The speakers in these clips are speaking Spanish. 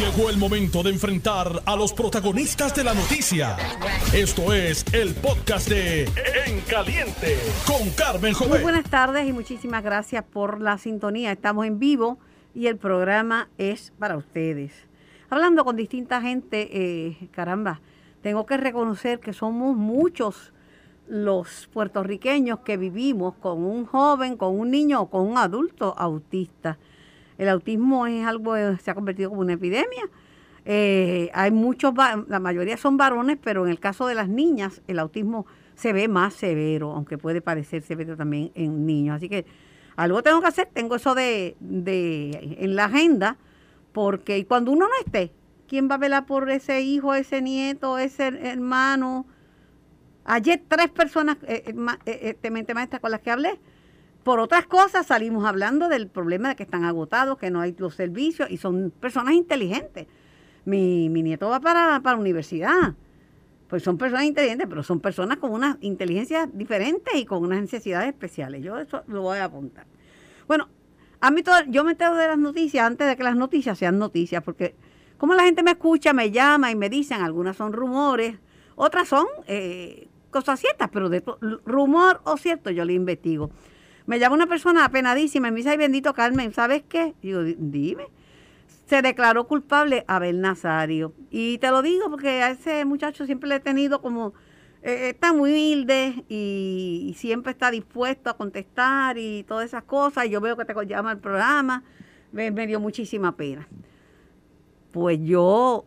Llegó el momento de enfrentar a los protagonistas de la noticia. Esto es el podcast de En Caliente con Carmen Muy Jovet. buenas tardes y muchísimas gracias por la sintonía. Estamos en vivo y el programa es para ustedes. Hablando con distinta gente, eh, caramba, tengo que reconocer que somos muchos los puertorriqueños que vivimos con un joven, con un niño o con un adulto autista. El autismo es algo, eh, se ha convertido como una epidemia. Eh, hay muchos, la mayoría son varones, pero en el caso de las niñas, el autismo se ve más severo, aunque puede parecer severo también en niños. Así que algo tengo que hacer, tengo eso de, de en la agenda, porque cuando uno no esté, ¿quién va a velar por ese hijo, ese nieto, ese hermano? Ayer tres personas, eh, eh, eh, maestra con las que hablé, por otras cosas salimos hablando del problema de que están agotados, que no hay los servicios y son personas inteligentes. Mi, mi nieto va para, para universidad. Pues son personas inteligentes, pero son personas con unas inteligencias diferentes y con unas necesidades especiales. Yo eso lo voy a apuntar. Bueno, a mí todo, yo me entero de las noticias antes de que las noticias sean noticias, porque como la gente me escucha, me llama y me dicen, algunas son rumores, otras son eh, cosas ciertas, pero de rumor o cierto yo le investigo. Me llama una persona apenadísima y me dice, ay bendito Carmen, ¿sabes qué? Digo, "Di- dime. Se declaró culpable Abel Nazario. Y te lo digo porque a ese muchacho siempre le he tenido como, eh, está muy humilde y, y siempre está dispuesto a contestar y todas esas cosas. Y yo veo que te llama al programa, me, dio muchísima pena. Pues yo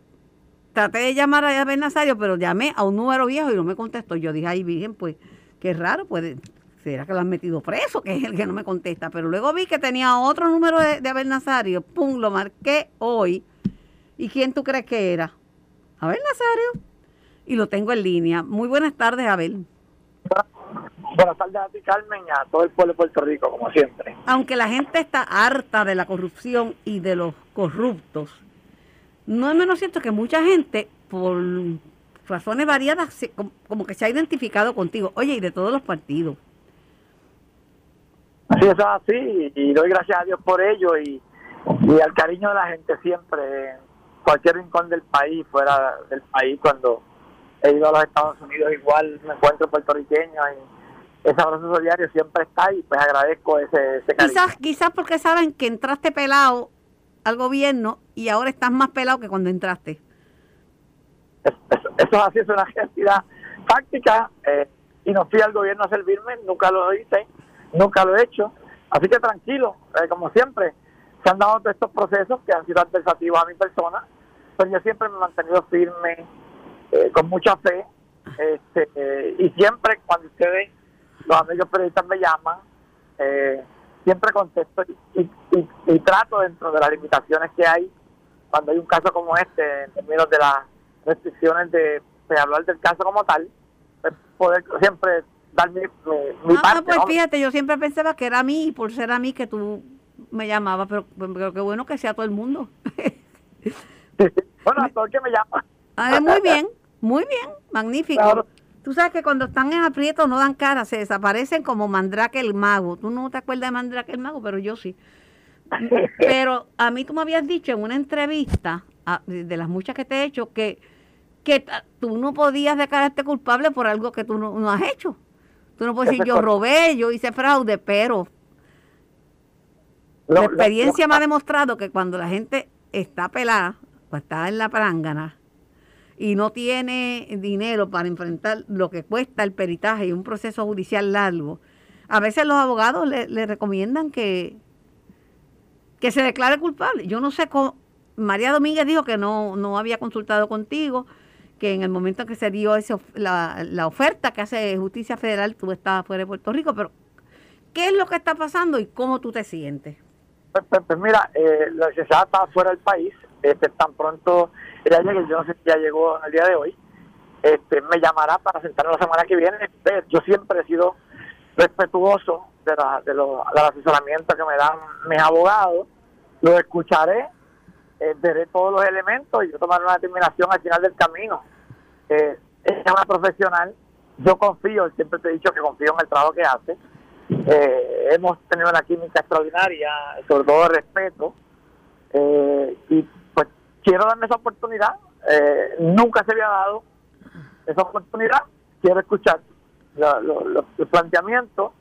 traté de llamar a Abel Nazario, pero llamé a un número viejo y no me contestó. Yo dije, ay, Virgen, pues qué raro, puede, será que lo han metido preso, que es el que no me contesta. Pero luego vi que tenía otro número de, de Abel Nazario, pum, lo marqué hoy. ¿Y quién tú crees que era? Abel Nazario. Y lo tengo en línea. Muy buenas tardes, Abel. Buenas tardes a ti, Carmen, y a todo el pueblo de Puerto Rico, como siempre. Aunque la gente está harta de la corrupción y de los corruptos, no es menos cierto que mucha gente, por razones variadas, como que se ha identificado contigo. Oye, y de todos los partidos. Así es así, y doy gracias a Dios por ello y, y al cariño de la gente siempre, en cualquier rincón del país, fuera del país, cuando he ido a los Estados Unidos, igual me encuentro puertorriqueño y ese abrazo diario siempre está y pues agradezco ese, ese cariño. Quizás, quizás porque saben que entraste pelado al gobierno y ahora estás más pelado que cuando entraste. Eso, eso- eso es así, es una realidad fáctica eh, y no fui al gobierno a servirme, nunca lo hice, nunca lo he hecho. Así que tranquilo, eh, como siempre, se han dado estos procesos que han sido adversativos a mi persona, pero yo siempre me he mantenido firme, eh, con mucha fe, este, eh, y siempre cuando ustedes, los amigos periodistas me llaman, siempre contesto y, trato dentro de las limitaciones que hay cuando hay un caso como este, en términos de las restricciones de, de hablar del caso como tal, pues, poder siempre dar mi, mi, Ah, parte. pues ¿no? fíjate, yo siempre pensaba que era a mí y por ser a mí que tú me llamabas, pero, pero qué bueno que sea todo el mundo. bueno, a todo el que me llama. Ah, muy bien, muy bien, magnífico. Claro. Tú sabes que cuando están en aprieto no dan cara, se desaparecen como Mandrake el mago. Tú no te acuerdas de Mandrake el mago, pero yo sí. Pero a mí tú me habías dicho en una entrevista, a- de las muchas que te he hecho, que, que tú no podías declararte culpable por algo que tú no, no has hecho. Tú no puedes decir, yo robé, yo hice fraude, pero la experiencia me ha demostrado que cuando la gente está pelada o está en la prángana y no tiene dinero para enfrentar lo que cuesta el peritaje y un proceso judicial largo, a veces los abogados le, le recomiendan que, que se declare culpable. Yo no sé cómo. María Domínguez dijo que no, no había consultado contigo, que en el momento en que se dio ese la, la oferta que hace Justicia Federal, tú estabas fuera de Puerto Rico, pero ¿qué es lo que está pasando y cómo tú te sientes? Pues, pues- pues mira, eh, la licenciada está fuera del país, este, tan pronto ella llegue, yo no sé si ya llegó al día de hoy, este, me llamará para sentarnos la semana que viene. Eh, Yo siempre he sido respetuoso de la, de lo- del asesoramiento que me dan mis abogados, lo escucharé, eh, veré todos los elementos y yo tomaré una determinación al final del camino. Eh, es una profesional, yo confío, siempre te he dicho que confío en el trabajo que hace. Eh, hemos tenido una química extraordinaria, sobre todo de respeto, eh, y pues quiero darme esa oportunidad, eh, nunca se había dado esa oportunidad, quiero escuchar los planteamientos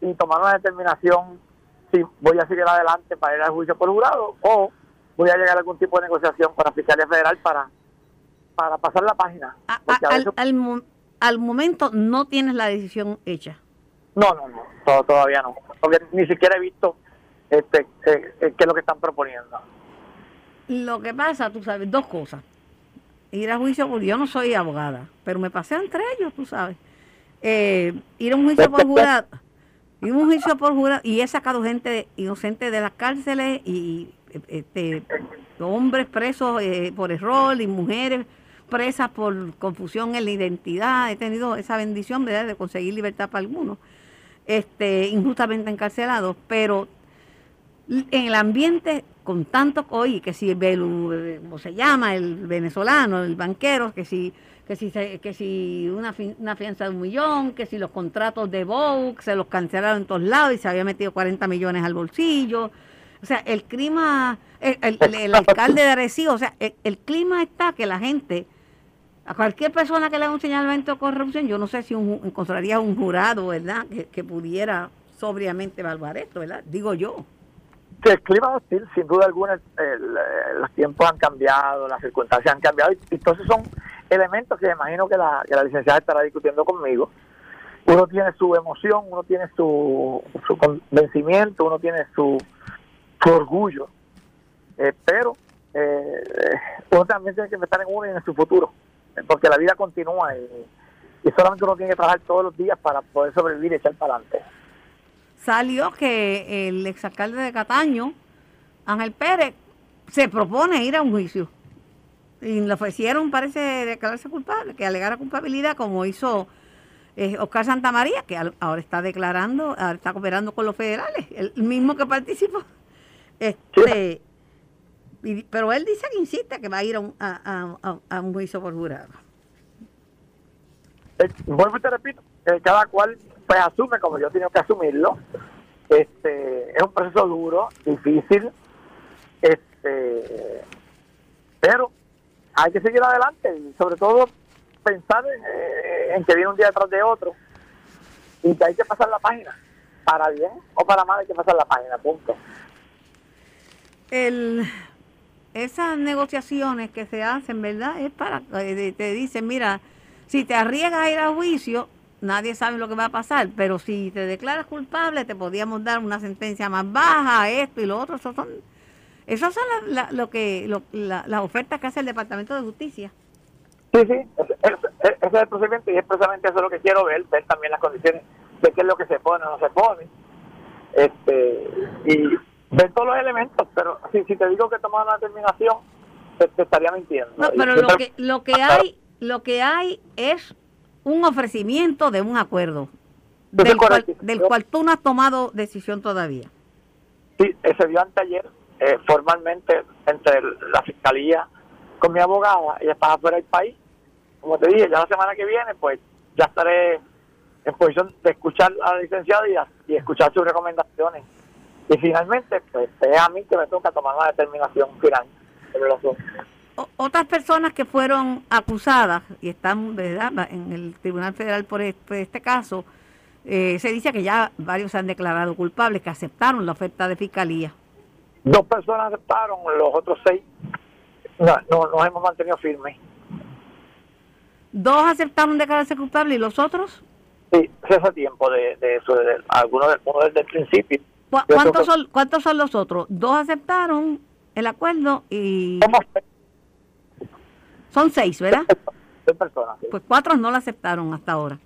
y tomar una determinación si voy a seguir adelante para ir al juicio por jurado o voy a llegar a algún tipo de negociación con la Fiscalía Federal para, para pasar la página. al, al, momento no tienes la decisión hecha. No, no, no, todavía no, porque ni siquiera he visto este, eh, eh, qué es lo que están proponiendo. Lo que pasa, tú sabes, dos cosas. Ir a juicio, porque yo no soy abogada, pero me pasé entre ellos, tú sabes. Eh, ir a un juicio por jurado, ir a un juicio por jurado, y he sacado gente inocente de las cárceles y este, hombres presos por error y mujeres presas por confusión en la identidad. He tenido esa bendición de conseguir libertad para algunos, este, injustamente encarcelados, pero en el ambiente con tanto hoy que si el ¿cómo se llama? el venezolano, el banquero, que si que si que si una, una fianza de un millón, que si los contratos de Vogue se los cancelaron en todos lados y se había metido 40 millones al bolsillo. O sea, el clima, el, alcalde de Arecibo, o sea, el, clima está que la gente, a cualquier persona que le haga un señalamiento de corrupción, yo no sé si encontraría un jurado, ¿verdad?, que, pudiera sobriamente evaluar esto, ¿verdad? Digo yo. Que el clima hostil, sin duda alguna, los tiempos han cambiado, las circunstancias han cambiado, y, entonces son elementos que imagino que la, que la licenciada estará discutiendo conmigo. Uno tiene su emoción, uno tiene su, su convencimiento, uno tiene su, su orgullo, eh, pero eh, uno también tiene que pensar en uno y en su futuro, porque la vida continúa y, y solamente uno tiene que trabajar todos los días para poder sobrevivir y echar para adelante salió que el exalcalde de Cataño, Ángel Pérez, se propone ir a un juicio. Y le ofrecieron, parece, declararse culpable, que alegara culpabilidad, como hizo eh, Oscar Santamaría, que ahora está declarando, ahora está cooperando con los federales, el mismo que participó. Este, pero él dice que insiste que va a ir a un, a, un juicio por jurado. Eh, vuelvo y te repito, cada cual pues asume como yo tengo que asumirlo. Este, es un proceso duro, difícil, este, pero hay que seguir adelante y sobre todo pensar eh, en, que viene un día detrás de otro y que hay que pasar la página. Para bien o para mal hay que pasar la página, punto. El, esas negociaciones que se hacen, ¿verdad? Es para, te dicen, mira, si te arriesgas a ir a juicio, nadie sabe lo que va a pasar, pero si te declaras culpable te podíamos dar una sentencia más baja, esto y lo otro, eso son, eso son lo que, las ofertas que hace el Departamento de Justicia. Sí, sí, ese, es el procedimiento y es precisamente eso lo que quiero ver, ver también las condiciones de qué es lo que se pone o no se pone, este y ver todos los elementos, pero si, si te digo que tomar una determinación, te, estaría mintiendo. No, pero lo que, lo que hay, lo que hay es un ofrecimiento de un acuerdo del cual, del cual, tú no has tomado decisión todavía. Sí, se dio anteayer eh, formalmente entre la fiscalía con mi abogada y está afuera del país. Como te dije, ya la semana que viene, pues ya estaré en posición de escuchar a la licenciada y, escuchar sus recomendaciones. Y finalmente, pues es a mí que me toca tomar una determinación final sobre los otras personas que fueron acusadas y están ¿verdad? en el Tribunal Federal por este, caso, eh, se dice que ya varios se han declarado culpables, que aceptaron la oferta de fiscalía. Dos personas aceptaron, los otros seis no, nos hemos mantenido firmes. ¿Dos aceptaron declararse culpables y los otros? Sí, hace tiempo de, eso, de, algunos desde el principio. ¿Cuántos son, ¿Cuántos son los otros? Dos aceptaron el acuerdo y... Son seis, ¿verdad? Seis personas. Pues cuatro no la aceptaron hasta ahora.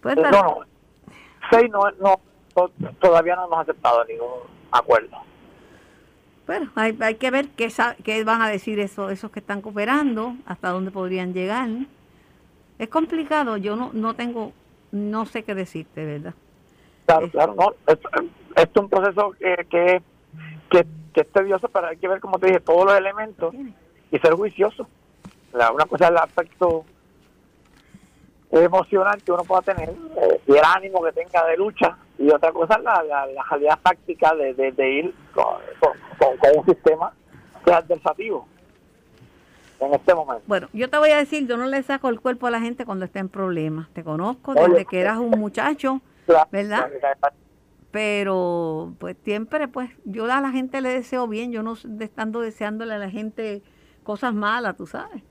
Pues, no, no. Seis no, no, todavía no hemos aceptado ningún acuerdo. Bueno, hay, hay que ver qué, qué van a decir eso, esos que están cooperando, hasta dónde podrían llegar. Es complicado, yo no, no tengo, no sé qué decirte, ¿verdad? Claro, claro, no. Esto, es un proceso que, que, que, que es tedioso, pero hay que ver, como te dije, todos los elementos y ser juicioso una cosa es el aspecto emocional que uno pueda tener eh, y el ánimo que tenga de lucha y otra cosa es la, la, la práctica de, de, ir con, un sistema que es adversativo en este momento. Bueno, yo te voy a decir, yo no le saco el cuerpo a la gente cuando está en problemas. Te conozco desde que eras un muchacho, ¿verdad? Pero pues siempre, pues yo a la gente le deseo bien, yo no estando deseándole a la gente cosas malas, tú sabes.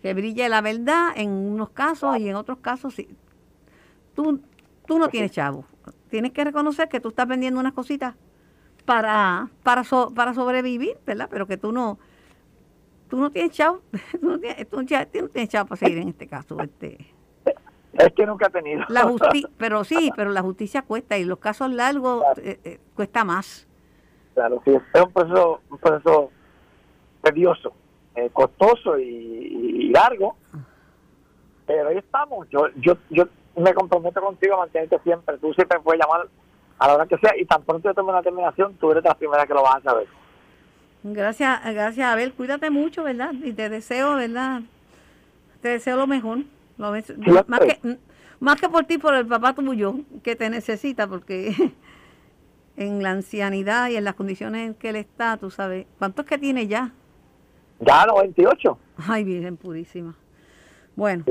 Que brille la verdad en unos casos y en otros casos sí. Tú, tú no tienes chavo. Tienes que reconocer que tú estás vendiendo unas cositas para, para, para sobrevivir, ¿verdad? Pero que tú no, tú no tienes chavo, tú no tienes, tú, no tienes chavo para seguir en este caso. Este. Es que nunca ha tenido. La pero sí, pero la justicia cuesta y los casos largos eh, eh, cuesta más. Claro, sí, es un proceso, un proceso tedioso, eh, costoso y, largo, pero ahí estamos. Yo, yo, yo me comprometo contigo a mantenerte siempre. Tú siempre puedes llamar a la hora que sea y tan pronto yo tome una terminación, tú eres la primera que lo vas a saber. Gracias, gracias Abel. Cuídate mucho, ¿verdad? Y te deseo, ¿verdad? Te deseo lo mejor. Más, que, más que por ti, por el papá tuyo, que te necesita, porque en la ancianidad y en las condiciones en que él está, tú sabes. ¿Cuántos que tiene ya? Ya, 98. Ay, Virgen purísima. Bueno,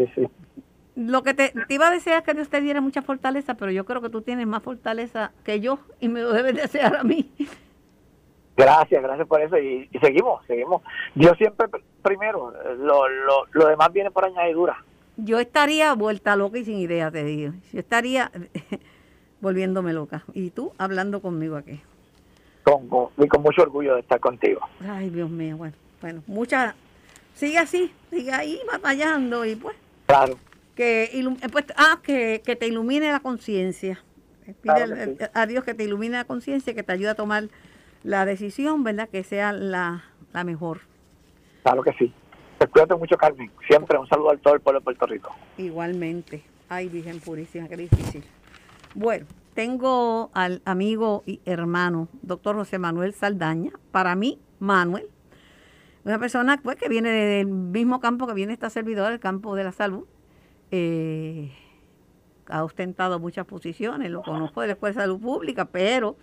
lo que te, iba a desear es que Dios te diera mucha fortaleza, pero yo creo que tú tienes más fortaleza que yo y me lo debes desear a mí. Gracias, gracias por eso y, seguimos, seguimos. Yo siempre primero, lo, lo, lo demás viene por añadidura. Yo estaría vuelta loca y sin idea, te digo. Yo estaría volviéndome loca. Y tú hablando conmigo aquí. Con, y con mucho orgullo de estar contigo. Ay, Dios mío, bueno, bueno, mucha... Sigue así, sigue ahí batallando y pues... Claro. Que, eh, pues, ah, que, que te ilumine la conciencia. Pide a Dios que te ilumine la conciencia, que te ayude a tomar la decisión, ¿verdad? Que sea la, la mejor. Claro que sí. Te cuídate mucho, Carmen. Siempre un saludo al todo el pueblo de Puerto Rico. Igualmente. Ay, Virgen Purísima, qué difícil. Bueno, tengo al amigo y hermano, doctor José Manuel Saldaña. Para mí, Manuel, una persona pues, que viene del mismo campo que viene esta servidora, el campo de la salud. Eh, ha ostentado muchas posiciones, lo conozco de la Escuela de Salud Pública, pero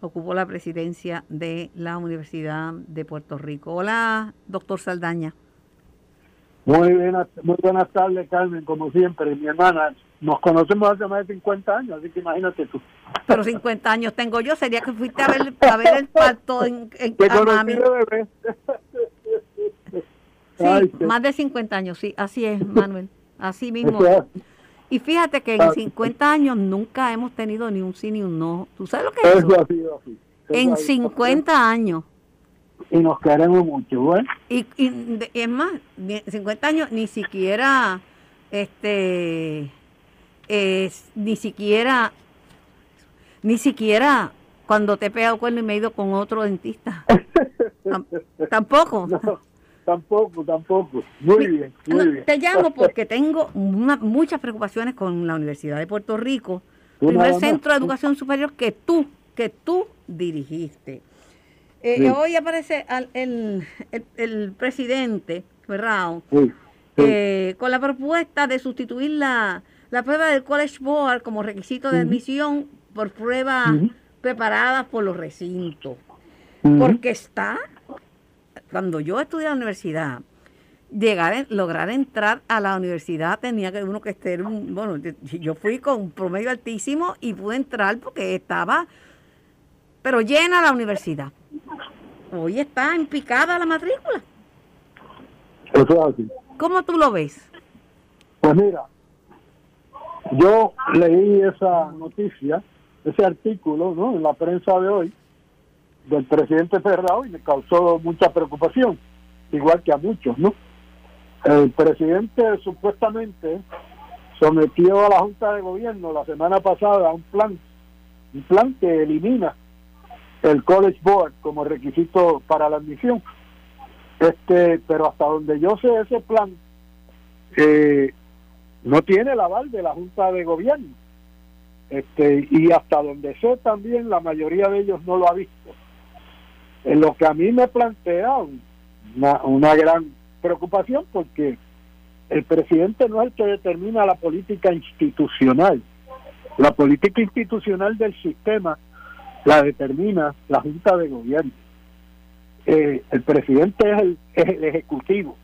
ocupó la presidencia de la Universidad de Puerto Rico. Hola, doctor Saldaña. Muy, bien, muy buenas tardes, Carmen, como siempre, mi hermana. Nos conocemos hace más de 50 años, así que imagínate tú. Pero 50 años tengo yo, sería que fuiste a ver, a ver el parto en, en Sí, más de 50 años, sí, así es, Manuel, así mismo. Y fíjate que en 50 años nunca hemos tenido ni un sí ni un no. ¿Tú sabes lo que es eso? así. en 50 años. Y nos queremos mucho. Y, y, es más, 50 años ni siquiera, este, es, ni siquiera, ni siquiera cuando te he pegado cuerno y me he ido con otro dentista. Tampoco. Tampoco, tampoco. Muy bien, muy bien. Te llamo porque tengo muchas preocupaciones con la Universidad de Puerto Rico, primer centro de educación superior que tú, que tú dirigiste. Eh, hoy aparece el, el, presidente Ferrao eh, con la propuesta de sustituir la, la, prueba del College Board como requisito de admisión por pruebas preparadas por los recintos. Porque está cuando yo estudié en la universidad, llegar, lograr entrar a la universidad tenía que uno que estar, bueno, yo fui con un promedio altísimo y pude entrar porque estaba, pero llena la universidad. Hoy está en picada la matrícula. Eso es así. ¿Cómo tú lo ves? Pues mira, yo leí esa noticia, ese artículo, ¿no? En la prensa de hoy del presidente Ferrao y me causó mucha preocupación, igual que a muchos, ¿no? El presidente supuestamente sometió a la Junta de Gobierno la semana pasada a un plan, un plan que elimina el College Board como requisito para la admisión. Este, pero hasta donde yo sé ese plan eh, no tiene el aval de la Junta de Gobierno. Este, y hasta donde sé también la mayoría de ellos no lo ha visto. En lo que a mí me plantea una, una gran preocupación porque el presidente no es el que determina la política institucional. La política institucional del sistema la determina la Junta de Gobierno. Eh, el presidente es el, es el ejecutivo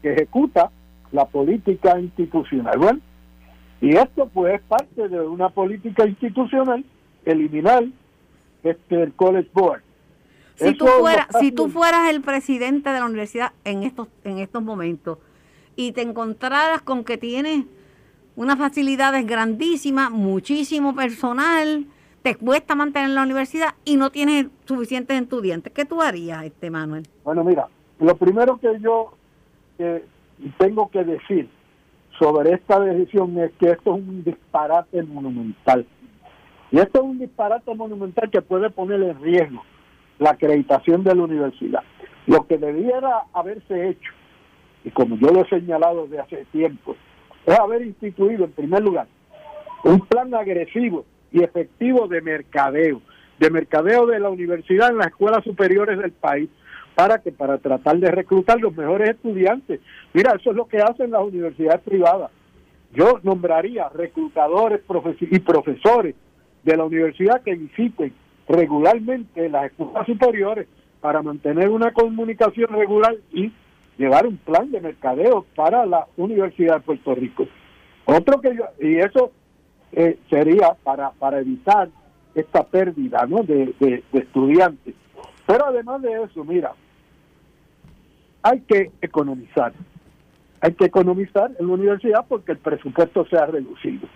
que ejecuta la política institucional. Bueno, y esto pues es parte de una política institucional, eliminar este el College Board. Si tú, fueras, si tú fueras el presidente de la universidad en estos, en estos momentos y te encontraras con que tienes unas facilidades grandísimas, muchísimo personal, te cuesta mantener la universidad y no tienes suficientes estudiantes. ¿Qué tú harías, este Manuel? Bueno, mira, lo primero que yo tengo que decir sobre esta decisión es que esto es un disparate monumental. Y esto es un disparate monumental que puede poner en riesgo la acreditación de la universidad. Lo que debiera haberse hecho, y como yo lo he señalado desde hace tiempo, es haber instituido en primer lugar un plan agresivo y efectivo de mercadeo, de mercadeo de la universidad en las escuelas superiores del país, para que para tratar de reclutar los mejores estudiantes. Mira, eso es lo que hacen las universidades privadas. Yo nombraría reclutadores y profesores de la universidad que visiten regularmente las escuelas superiores para mantener una comunicación regular y llevar un plan de mercadeo para la Universidad de Puerto Rico. Otro que yo, y eso eh, sería para, para evitar esta pérdida ¿no? de, de, estudiantes. Pero además de eso, mira, hay que economizar. Hay que economizar en la universidad porque el presupuesto se ha reducido.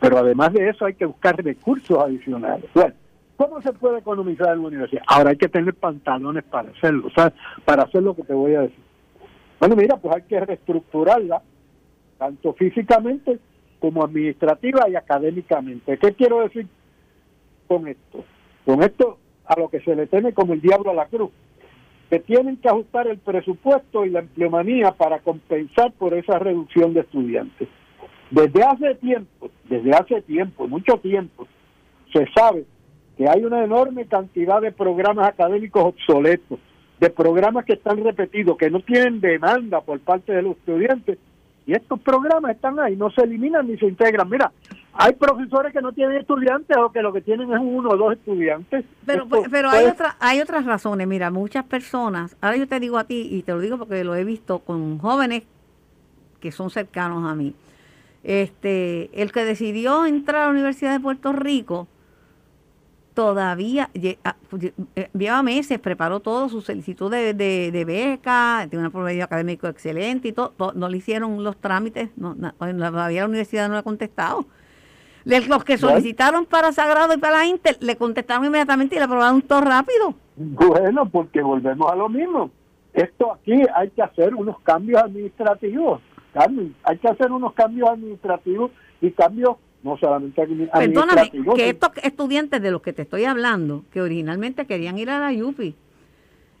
Pero además de eso hay que buscar recursos adicionales. Bueno, ¿cómo se puede economizar en la universidad? Ahora hay que tener pantalones para hacerlo, o para hacer lo que te voy a decir. Bueno, mira, pues hay que reestructurarla, tanto físicamente como administrativa y académicamente. ¿Qué quiero decir con esto? Con esto a lo que se le teme como el diablo a la cruz, que tienen que ajustar el presupuesto y la empleomanía para compensar por esa reducción de estudiantes. Desde hace tiempo, desde hace tiempo, mucho tiempo, se sabe que hay una enorme cantidad de programas académicos obsoletos, de programas que están repetidos, que no tienen demanda por parte de los estudiantes y estos programas están ahí, no se eliminan ni se integran. Mira, hay profesores que no tienen estudiantes o que lo que tienen es uno o dos estudiantes. Pero, pero hay, otra, hay otras razones. Mira, muchas personas, ahora yo te digo a ti y te lo digo porque lo he visto con jóvenes que son cercanos a mí. Este, el que decidió entrar a la Universidad de Puerto Rico todavía ah, pues, eh, lleva meses, preparó todo, su solicitud de, de, beca, tiene un promedio académico excelente y todo, no le hicieron los trámites, no, todavía la universidad no le ha contestado. los que solicitaron para Sagrado y para la Inter, le contestaron inmediatamente y le aprobaron todo rápido. Bueno, porque volvemos a lo mismo. Esto aquí hay que hacer unos cambios administrativos, Carmen, hay que hacer unos cambios administrativos y cambios no solamente Perdóname, que estos estudiantes de los que te estoy hablando, que originalmente querían ir a la UPI,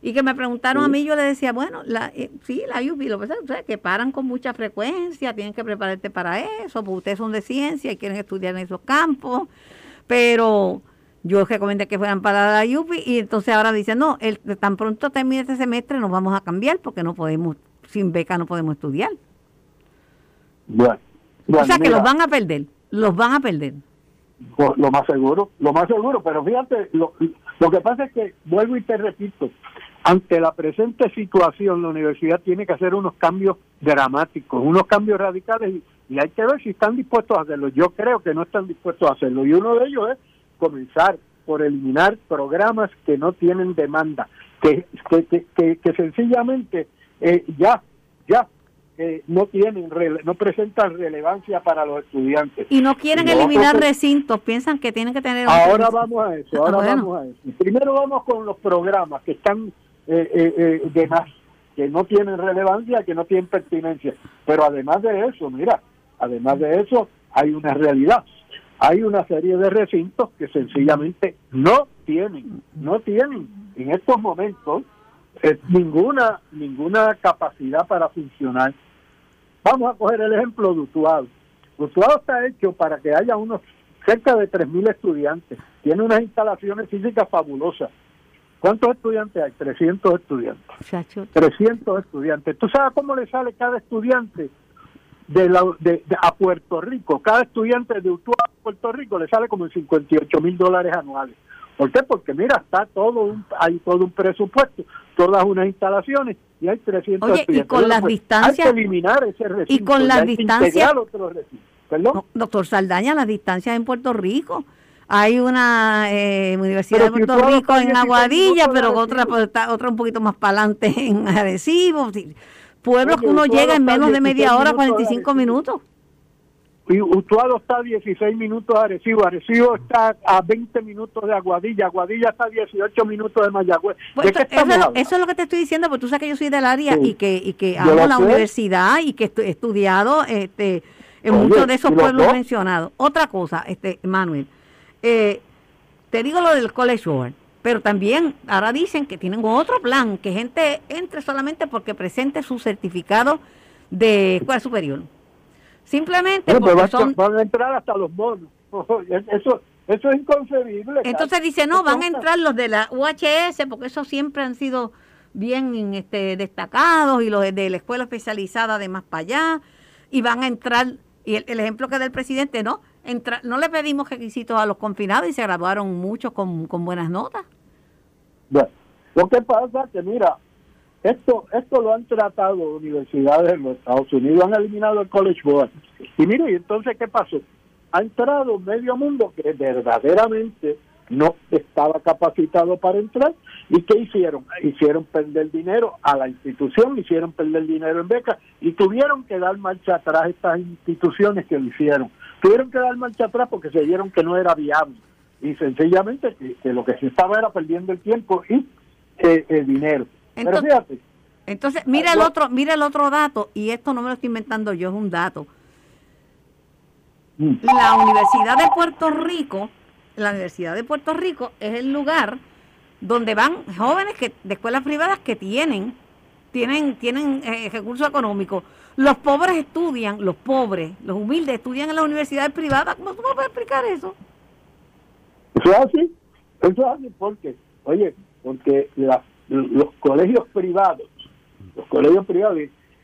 y que me preguntaron a mí, yo le decía, bueno, la, eh, sí, la UPI, lo que pasa es que paran con mucha frecuencia, tienen que prepararte para eso, porque ustedes son de ciencia y quieren estudiar en esos campos, pero yo recomendé que fueran para la UPI y entonces ahora dicen, no, el, tan pronto termine este semestre nos vamos a cambiar porque no podemos, sin beca no podemos estudiar. Bueno, o sea que los van a perder los van a perder. Lo más seguro, lo más seguro, pero fíjate, lo, lo que pasa es que, vuelvo y te repito, ante la presente situación, la universidad tiene que hacer unos cambios dramáticos, unos cambios radicales, y, hay que ver si están dispuestos a hacerlo. Yo creo que no están dispuestos a hacerlo, y uno de ellos es comenzar por eliminar programas que no tienen demanda, que, que, que, que, sencillamente eh, ya, ya no tienen no presentan relevancia para los estudiantes. Y no quieren eliminar recintos piensan que tienen que tener ahora vamos a eso ahora vamos a eso. Primero vamos con los programas que están eh, eh, eh, de más que no tienen relevancia que no tienen pertinencia. Pero además de eso mira además de eso hay una realidad. Hay una serie de recintos que sencillamente no tienen no tienen en estos momentos ninguna ninguna capacidad para funcionar Vamos a coger el ejemplo de Utuado. Utuado está hecho para que haya unos cerca de 3.000 estudiantes. Tiene unas instalaciones físicas fabulosas. ¿Cuántos estudiantes hay? 300 estudiantes. 300 estudiantes. ¿Tú sabes cómo le sale cada estudiante de, la, de, a Puerto Rico? Cada estudiante de Utuado a Puerto Rico le sale como en 58 mil dólares anuales. ¿Por qué? Porque mira, está todo un, hay todo un presupuesto. Todas unas instalaciones y hay 300 Oye, y con las pues, distancias... Hay que eliminar ese recinto. Y con las distancias... ¿Perdón? doctor Saldaña, las distancias en Puerto Rico. Hay una eh, Universidad de Puerto Rico en Aguadilla, pero otra, otra un poquito más para adelante en Arecibo. Pueblos que uno llega en menos de media hora, 45 minutos. Y Utuado está a 16 minutos de Arecibo, Arecibo está a 20 minutos de Aguadilla, Aguadilla está a 18 minutos de Mayagüez. Pues eso, es lo que te estoy diciendo, porque tú sabes que yo soy del área y que, y que amo la universidad y que he estudiado este, en muchos de esos pueblos mencionados. Otra cosa, este Manuel, eh, te digo lo del College Board, pero también ahora dicen que tienen otro plan, que gente entre solamente porque presente su certificado de escuela superior. Simplemente porque van, son... van a entrar hasta los bonos. Eso, eso es inconcebible. Entonces dice, no, van a entrar los de la UHS, porque esos siempre han sido bien este, destacados, y los de la escuela especializada de más para allá, y van a entrar, y el, ejemplo que da el presidente, no, entra, no le pedimos requisitos a los confinados y se graduaron muchos con, con buenas notas. Bueno, lo que pasa es que, mira, esto, esto lo han tratado universidades en los Estados Unidos, han eliminado el College Board. Y mire, ¿y entonces qué pasó? Ha entrado medio mundo que verdaderamente no estaba capacitado para entrar. ¿Y qué hicieron? Hicieron perder dinero a la institución, hicieron perder dinero en becas y tuvieron que dar marcha atrás estas instituciones que lo hicieron. Tuvieron que dar marcha atrás porque se dieron que no era viable y sencillamente que, lo que se estaba era perdiendo el tiempo y eh, el dinero. Entonces, Entonces, mira el otro, mira el otro dato, y esto no me lo estoy inventando yo, es un dato. Mm. La Universidad de Puerto Rico, la Universidad de Puerto Rico es el lugar donde van jóvenes que de escuelas privadas que tienen tienen tienen eh, recursos económicos. Los pobres estudian, los pobres, los humildes estudian en las universidades privadas. ¿Cómo tú me puedes explicar eso? Eso es así, eso es así porque, oye, porque la los colegios privados, los colegios privados,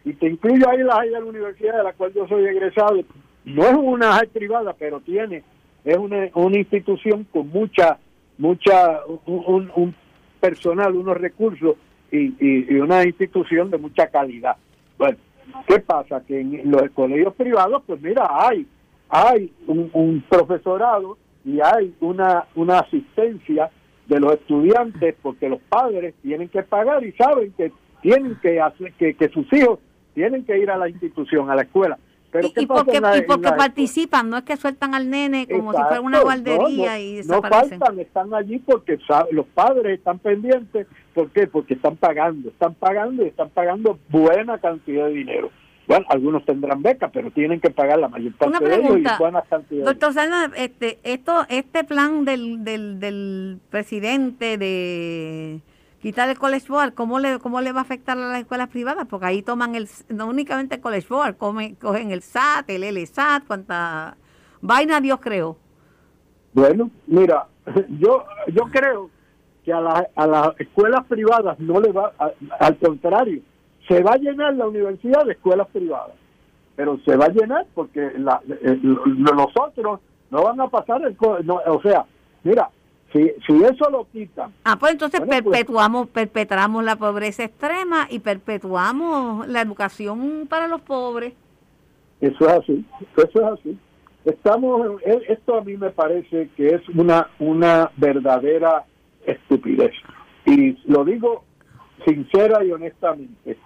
y, te incluyo ahí la, de la universidad de la cual yo soy egresado, no es una privada, pero tiene, es una, una institución con mucha, mucha, un, personal, unos recursos y, y, una institución de mucha calidad. Bueno, ¿qué pasa? Que en los colegios privados, pues mira, hay, hay un, un profesorado y hay una, una asistencia de los estudiantes porque los padres tienen que pagar y saben que tienen que hacer que, que sus hijos tienen que ir a la institución, a la escuela. Pero y, porque, participan, no es que sueltan al nene como si fuera una guardería y desaparecen. No faltan, están allí porque los padres están pendientes. ¿Por qué? Porque están pagando, están pagando y están pagando buena cantidad de dinero. Bueno, algunos tendrán becas, pero tienen que pagar la mayor parte de ellos y. Doctor Salma, este, esto, este plan del, del, del presidente de quitar el college board, ¿cómo le, ¿cómo le va a afectar a las escuelas privadas? Porque ahí toman el, no únicamente el college board, cogen el SAT, el LSAT, cuánta vaina Dios creó. Bueno, mira, yo, yo creo que a, la, a las escuelas privadas no le va, al contrario, se va a llenar la universidad de escuelas privadas, pero se va a llenar porque la, eh, los otros no van a pasar el... o sea, mira, si, si eso lo quitan... Ah, pues entonces pues perpetuamos, perpetramos la pobreza extrema y perpetuamos la educación para los pobres. Eso es así, eso es así. Estamos, esto a mí me parece que es una, una verdadera estupidez. Y lo digo sincera y honestamente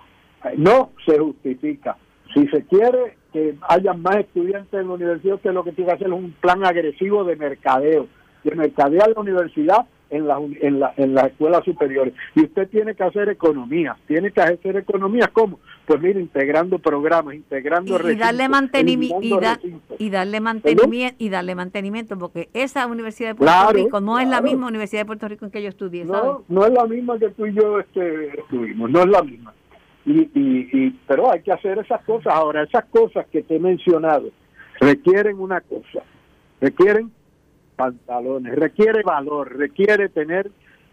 no se justifica. Si se quiere que haya más estudiantes en la universidad, usted lo que tiene que hacer es un plan agresivo de mercadeo, de mercadear la universidad en, la, en, la, en las escuelas superiores. Y usted tiene que hacer economía. Tiene que hacer economía, ¿cómo? Pues mire, integrando programas, integrando y, darle mantenimiento y, darle mantenimiento y darle mantenimiento porque esa universidad de Puerto Rico no es la misma universidad de Puerto Rico en que yo estudié no no es la misma que tú y yo este, estuvimos no es la misma y, y, pero hay que hacer esas cosas. Ahora, esas cosas que te he mencionado requieren una cosa, requieren pantalones, requiere valor, requiere tener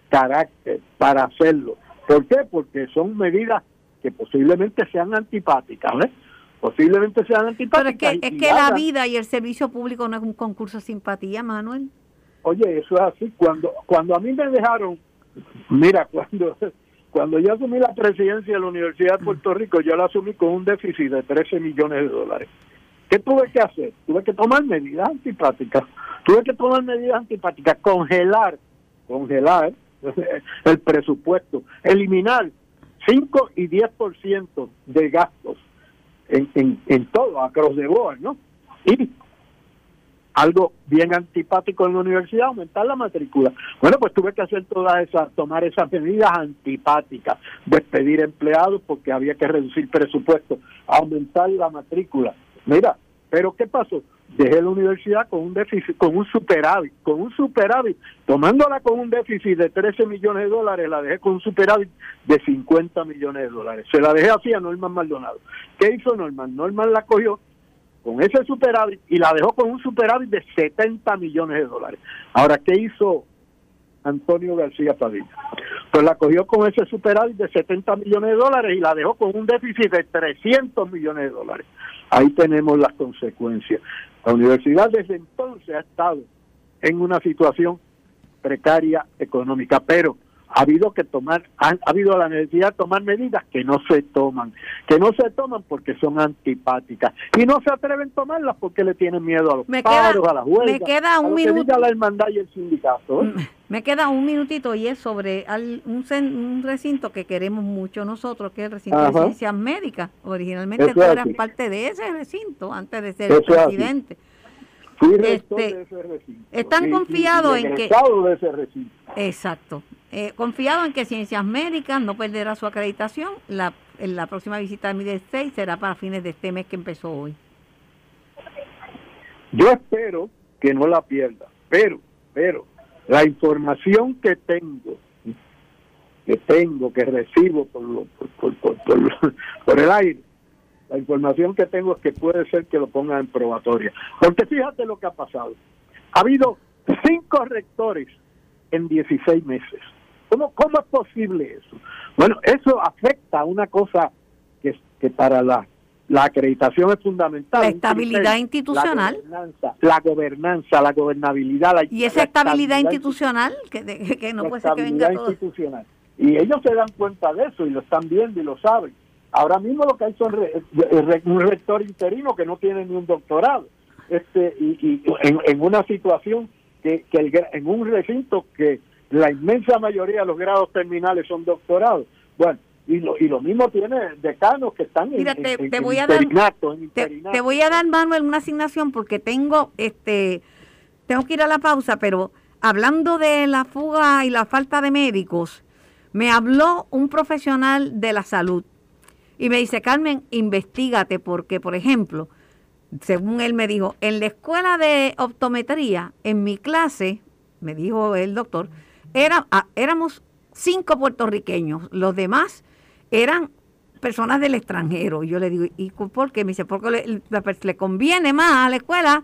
carácter para hacerlo. ¿Por qué? Porque son medidas que posiblemente sean antipáticas, ¿ves? Posiblemente sean antipáticas. Pero es que, es que la vida y el servicio público no es un concurso de simpatía, Manuel. Oye, eso es así. Cuando, cuando a mí me dejaron, mira, cuando cuando yo asumí la presidencia de la Universidad de Puerto Rico, yo la asumí con un déficit de 13 millones de dólares. ¿Qué tuve que hacer? Tuve que tomar medidas antipáticas. Tuve que tomar medidas antipáticas, congelar, congelar el presupuesto, eliminar 5 y 10% de gastos en, en, en todo, across the board, ¿no? Y algo bien antipático en la universidad, aumentar la matrícula. Bueno, pues tuve que hacer todas esas, tomar esas medidas antipáticas, despedir empleados porque había que reducir presupuesto, aumentar la matrícula. Mira, pero ¿qué pasó? Dejé la universidad con un déficit, con un superávit, con un superávit, tomándola con un déficit de 13 millones de dólares, la dejé con un superávit de 50 millones de dólares. Se la dejé así a Norman Maldonado. ¿Qué hizo Norman? Norman la cogió con ese superávit y la dejó con un superávit de 70 millones de dólares. Ahora, ¿qué hizo Antonio García Padilla? Pues la cogió con ese superávit de 70 millones de dólares y la dejó con un déficit de 300 millones de dólares. Ahí tenemos las consecuencias. La universidad desde entonces ha estado en una situación precaria económica, pero ha habido que tomar, ha, habido la necesidad de tomar medidas que no se toman, que no se toman porque son antipáticas y no se atreven a tomarlas porque le tienen miedo a los me paros, queda, a las huelgas, me queda un a minuto. la hermandad y el sindicato. ¿eh? Me queda un minutito y es sobre al- un, recinto que queremos mucho nosotros, que es el recinto de ciencias médicas. Originalmente Eso tú eras así. parte de ese recinto antes de ser Eso presidente. Fui Este, de ese recinto. están confiados en que- de ese recinto. Exacto. Eh, confiado en que Ciencias Médicas no perderá su acreditación. La, próxima visita de MIDES 6 será para fines de este mes que empezó hoy. Yo espero que no la pierda, pero, pero, la información que tengo, que tengo, que recibo por, lo- por, por- por el aire, la información que tengo es que puede ser que lo pongan en probatoria. Porque fíjate lo que ha pasado. Ha habido cinco rectores en 16 meses. ¿Cómo, cómo es posible eso? Bueno, eso afecta a una cosa que, que para la, la acreditación es fundamental. La estabilidad institucional. La gobernanza, la gobernanza, la gobernabilidad. La, Y esa estabilidad institucional, que, de- que no puede ser que venga todo. institucional. Y ellos se dan cuenta de eso y lo están viendo y lo saben. Ahora mismo lo que hay son re- re- un rector interino que no tiene ni un doctorado. este Y, y en, en una situación que, que el en un recinto que la inmensa mayoría de los grados terminales son doctorados. Bueno, y lo, y lo mismo tiene decanos que están en, te- en- te en voy a dar- en Te, te voy a dar, Manuel, una asignación porque tengo, este, tengo que ir a la pausa, pero hablando de la fuga y la falta de médicos, me habló un profesional de la salud y me dice, Carmen, investigate porque, por ejemplo, según él me dijo, en la escuela de optometría, en mi clase, me dijo el doctor, era, éramos cinco puertorriqueños, los demás eran personas del extranjero. Y yo le digo, ¿y por qué? Me dice, porque le, le- conviene más a la escuela,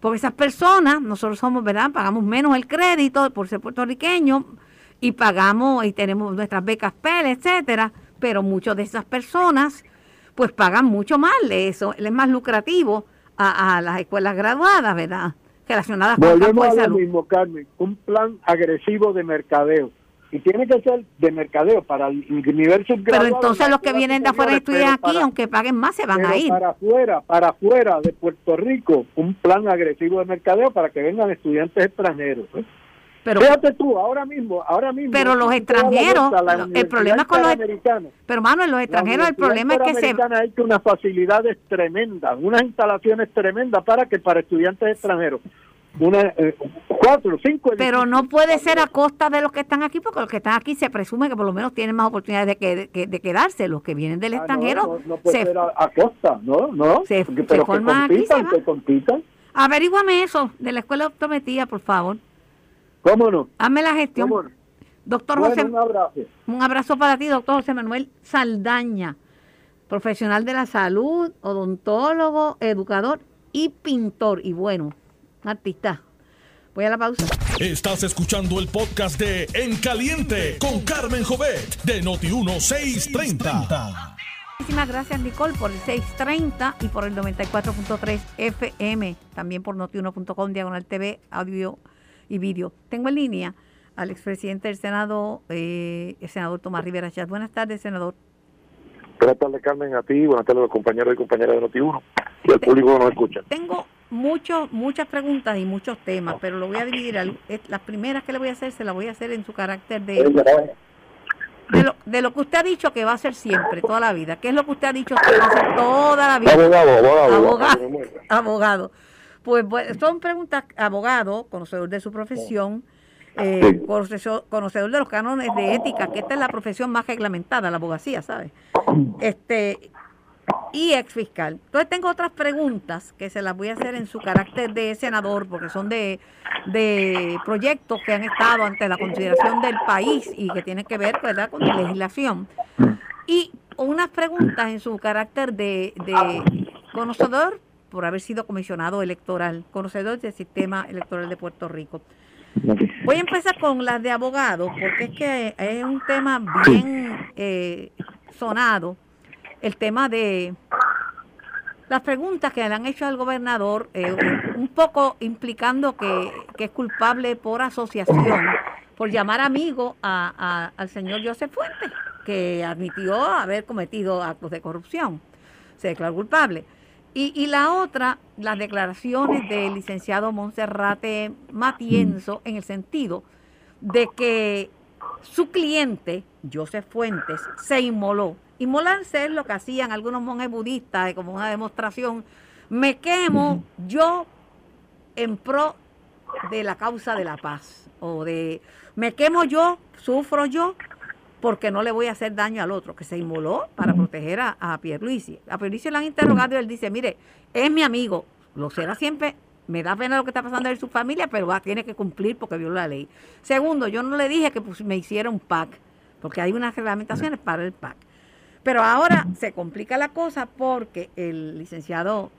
porque esas personas, nosotros somos, ¿verdad? Pagamos menos el crédito por ser puertorriqueños y pagamos y tenemos nuestras becas PEL, etcétera, pero muchas de esas personas pues pagan mucho más, eso es más lucrativo a las escuelas graduadas, ¿verdad? Relacionadas con el Volvemos de a lo mismo, Carmen, un plan agresivo de mercadeo. Y tiene que ser de mercadeo para el nivel Pero subgraduado. entonces los que vienen de afuera y estudian pero aquí, aunque paguen más, se van pero a ir. Para afuera, para afuera de Puerto Rico, un plan agresivo de mercadeo para que vengan estudiantes extranjeros. ¿eh? Pero, Fíjate tú, ahora mismo, ahora mismo. Pero los extranjeros, el problema es con los- Interamericana, pero Manuel, los extranjeros, el problema es que se... Ha hecho unas facilidades tremendas, unas instalaciones tremendas para que para estudiantes extranjeros, una, eh, cuatro, cinco Pero no puede ser a costa de los que están aquí, porque los que están aquí se presume que por lo menos tienen más oportunidades de, que, de, que- de quedarse. Los que vienen del Ah, extranjero no, no puede se... ser a, a costa, no, no. se- porque- se pero que aquí se compitan, que compitan. Averíguame eso de la escuela de optometría, por favor. ¿Cómo no? Hazme la gestión. ¿Cómo no? Doctor Bueno, José, un abrazo. un abrazo para ti, doctor José Manuel Saldaña, profesional de la salud, odontólogo, educador y pintor. Y bueno, artista. Voy a la pausa. Estás escuchando el podcast de En Caliente con Carmen Jovet de Noti1630. Muchísimas gracias, Nicole, por el 630 y por el 94.3 FM, también por notiuno.com, diagonal TV, audio y vídeo. Tengo en línea al expresidente del Senado, eh, el senador Tomás Rivera Chat. Buenas tardes, senador. Buenas tardes, Carmen, a ti, buenas tardes a los compañeros y compañeras de Noti1 y al público que nos escucha. Tengo muchos, muchas preguntas y muchos temas, pero lo voy a dividir. Las primeras que le voy a hacer, se las voy a hacer en su carácter de, de, lo, de lo que usted ha dicho que va a ser siempre, toda la vida. ¿Qué es lo que usted ha dicho que va a ser toda la vida? Abogado, abogado. Abogado. abogado. Pues son preguntas, abogado, conocedor de su profesión eh, conocedor, de los cánones de ética, que esta es la profesión más reglamentada, la abogacía, ¿sabes? Este, y ex fiscal. Entonces tengo otras preguntas que se las voy a hacer en su carácter de senador, porque son de, de proyectos que han estado ante la consideración del país y que tienen que ver ¿verdad? con la legislación. Y unas preguntas en su carácter de, de conocedor, por haber sido comisionado electoral, conocedor del sistema electoral de Puerto Rico. Voy a empezar con las de abogado, porque es que es un tema bien eh, sonado, el tema de las preguntas que le han hecho al gobernador, eh, un poco implicando que, es culpable por asociación, por llamar amigo al señor Joseph Fuentes, que admitió haber cometido actos de corrupción. Se declaró culpable. Y, y la otra, las declaraciones del licenciado Monserrate Matienzo en el sentido de que su cliente, Joseph Fuentes, se inmoló. Inmolarse es lo que hacían algunos monjes budistas, como una demostración. Me quemo yo en pro de la causa de la paz. O de, me quemo yo, sufro yo, porque no le voy a hacer daño al otro, que se inmoló para proteger a, a Pierluisi. A Pierluisi le han interrogado y él dice, mire, es mi amigo, lo será siempre, me da pena lo que está pasando en su familia, pero va, tiene que cumplir porque viola la ley. Segundo, yo no le dije que pues, me hiciera un PAC, porque hay unas reglamentaciones para el PAC. Pero ahora se complica la cosa porque el licenciado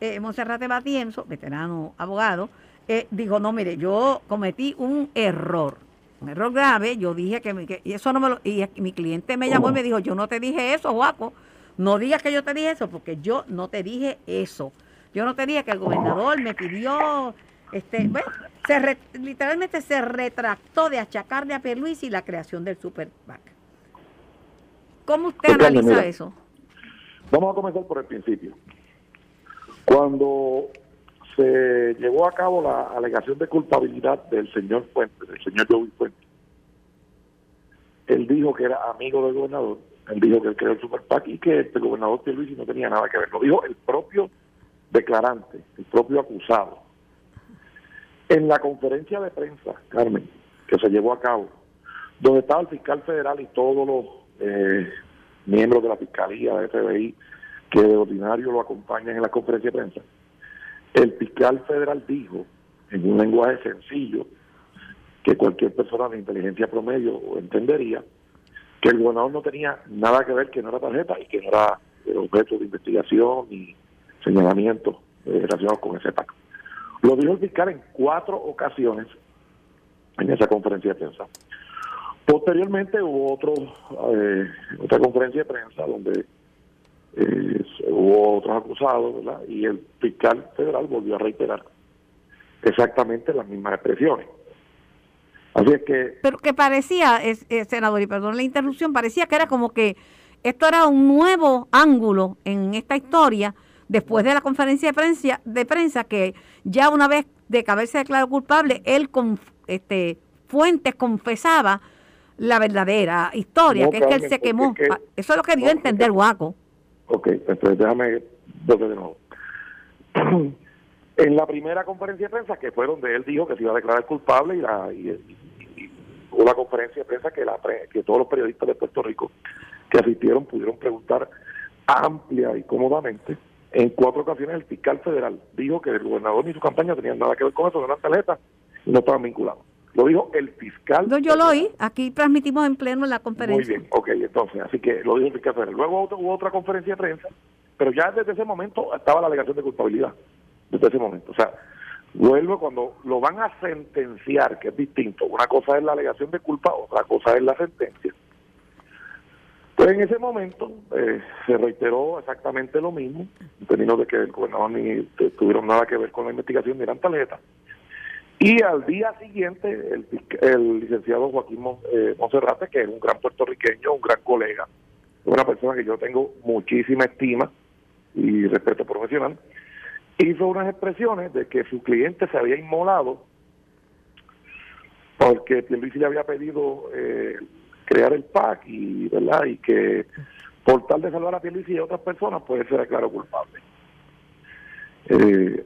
eh, Monserrate Batienzo, veterano abogado, eh, dijo, no, mire, yo cometí un error un error grave, yo dije que, y eso no me lo, y mi cliente me llamó y me dijo, yo no te dije eso, Juaco, no digas que yo te dije eso, porque yo no te dije eso. Yo no te dije que el gobernador me pidió, este, bueno, se literalmente se retractó de achacarle a y la creación del Super ¿Cómo usted analiza eso? Vamos a comenzar por el principio. Cuando se llevó a cabo la alegación de culpabilidad del señor Fuentes, del señor Joey Fuentes. Él dijo que era amigo del gobernador, él dijo que él creó el Super PAC y que el gobernador Luis no tenía nada que ver. Lo dijo el propio declarante, el propio acusado. En la conferencia de prensa, Carmen, que se llevó a cabo, donde estaba el fiscal federal y todos los eh, miembros de la fiscalía, de FBI, que de ordinario lo acompañan en la conferencia de prensa, el fiscal federal dijo, en un lenguaje sencillo, que cualquier persona de inteligencia promedio entendería, que el gobernador no tenía nada que ver, que no era tarjeta y que no era objeto de investigación ni señalamiento eh, relacionados con ese pacto. Lo dijo el fiscal en cuatro ocasiones en esa conferencia de prensa. Posteriormente hubo otro, eh, otra conferencia de prensa donde eh, hubo otros acusados, ¿verdad? Y el fiscal federal volvió a reiterar exactamente las mismas expresiones. Así es que... Pero que parecía, es, senador, y perdón la interrupción, parecía que era como que esto era un nuevo ángulo en esta historia después de la conferencia de prensa, de prensa que ya una vez de que haberse declarado culpable, él con este Fuentes confesaba la verdadera historia, que es que él se quemó. Eso es lo que dio a entender Guaco. Ok, entonces déjame de nuevo. en la primera conferencia de prensa, que fue donde él dijo que se iba a declarar culpable, y, la, y, hubo la conferencia de prensa que, la, que todos los periodistas de Puerto Rico que asistieron pudieron preguntar amplia y cómodamente. En cuatro ocasiones el fiscal federal dijo que el gobernador ni su campaña tenían nada que ver con eso, no eran tarjetas y no estaban vinculados. Lo dijo el fiscal. No, yo lo oí. Aquí transmitimos en pleno la conferencia. Muy bien, ok, entonces, así que lo dijo el fiscal federal. Luego hubo otra conferencia de prensa, pero ya desde ese momento estaba la alegación de culpabilidad. Desde ese momento. O sea, vuelvo cuando lo van a sentenciar, que es distinto. Una cosa es la alegación de culpa, otra cosa es la sentencia. Pues en ese momento eh, se reiteró exactamente lo mismo, en términos de que el gobernador ni tuvieron nada que ver con la investigación ni eran tarjetas Y al día siguiente, el, licenciado Joaquín eh, Monserrate, que es un gran puertorriqueño, un gran colega, una persona que yo tengo muchísima estima y respeto profesional, hizo unas expresiones de que su cliente se había inmolado porque Pierluisi le había pedido eh, crear el PAC y verdad y que por tal de salvar a Pierluisi y a otras personas pues se declaró culpable. Eh,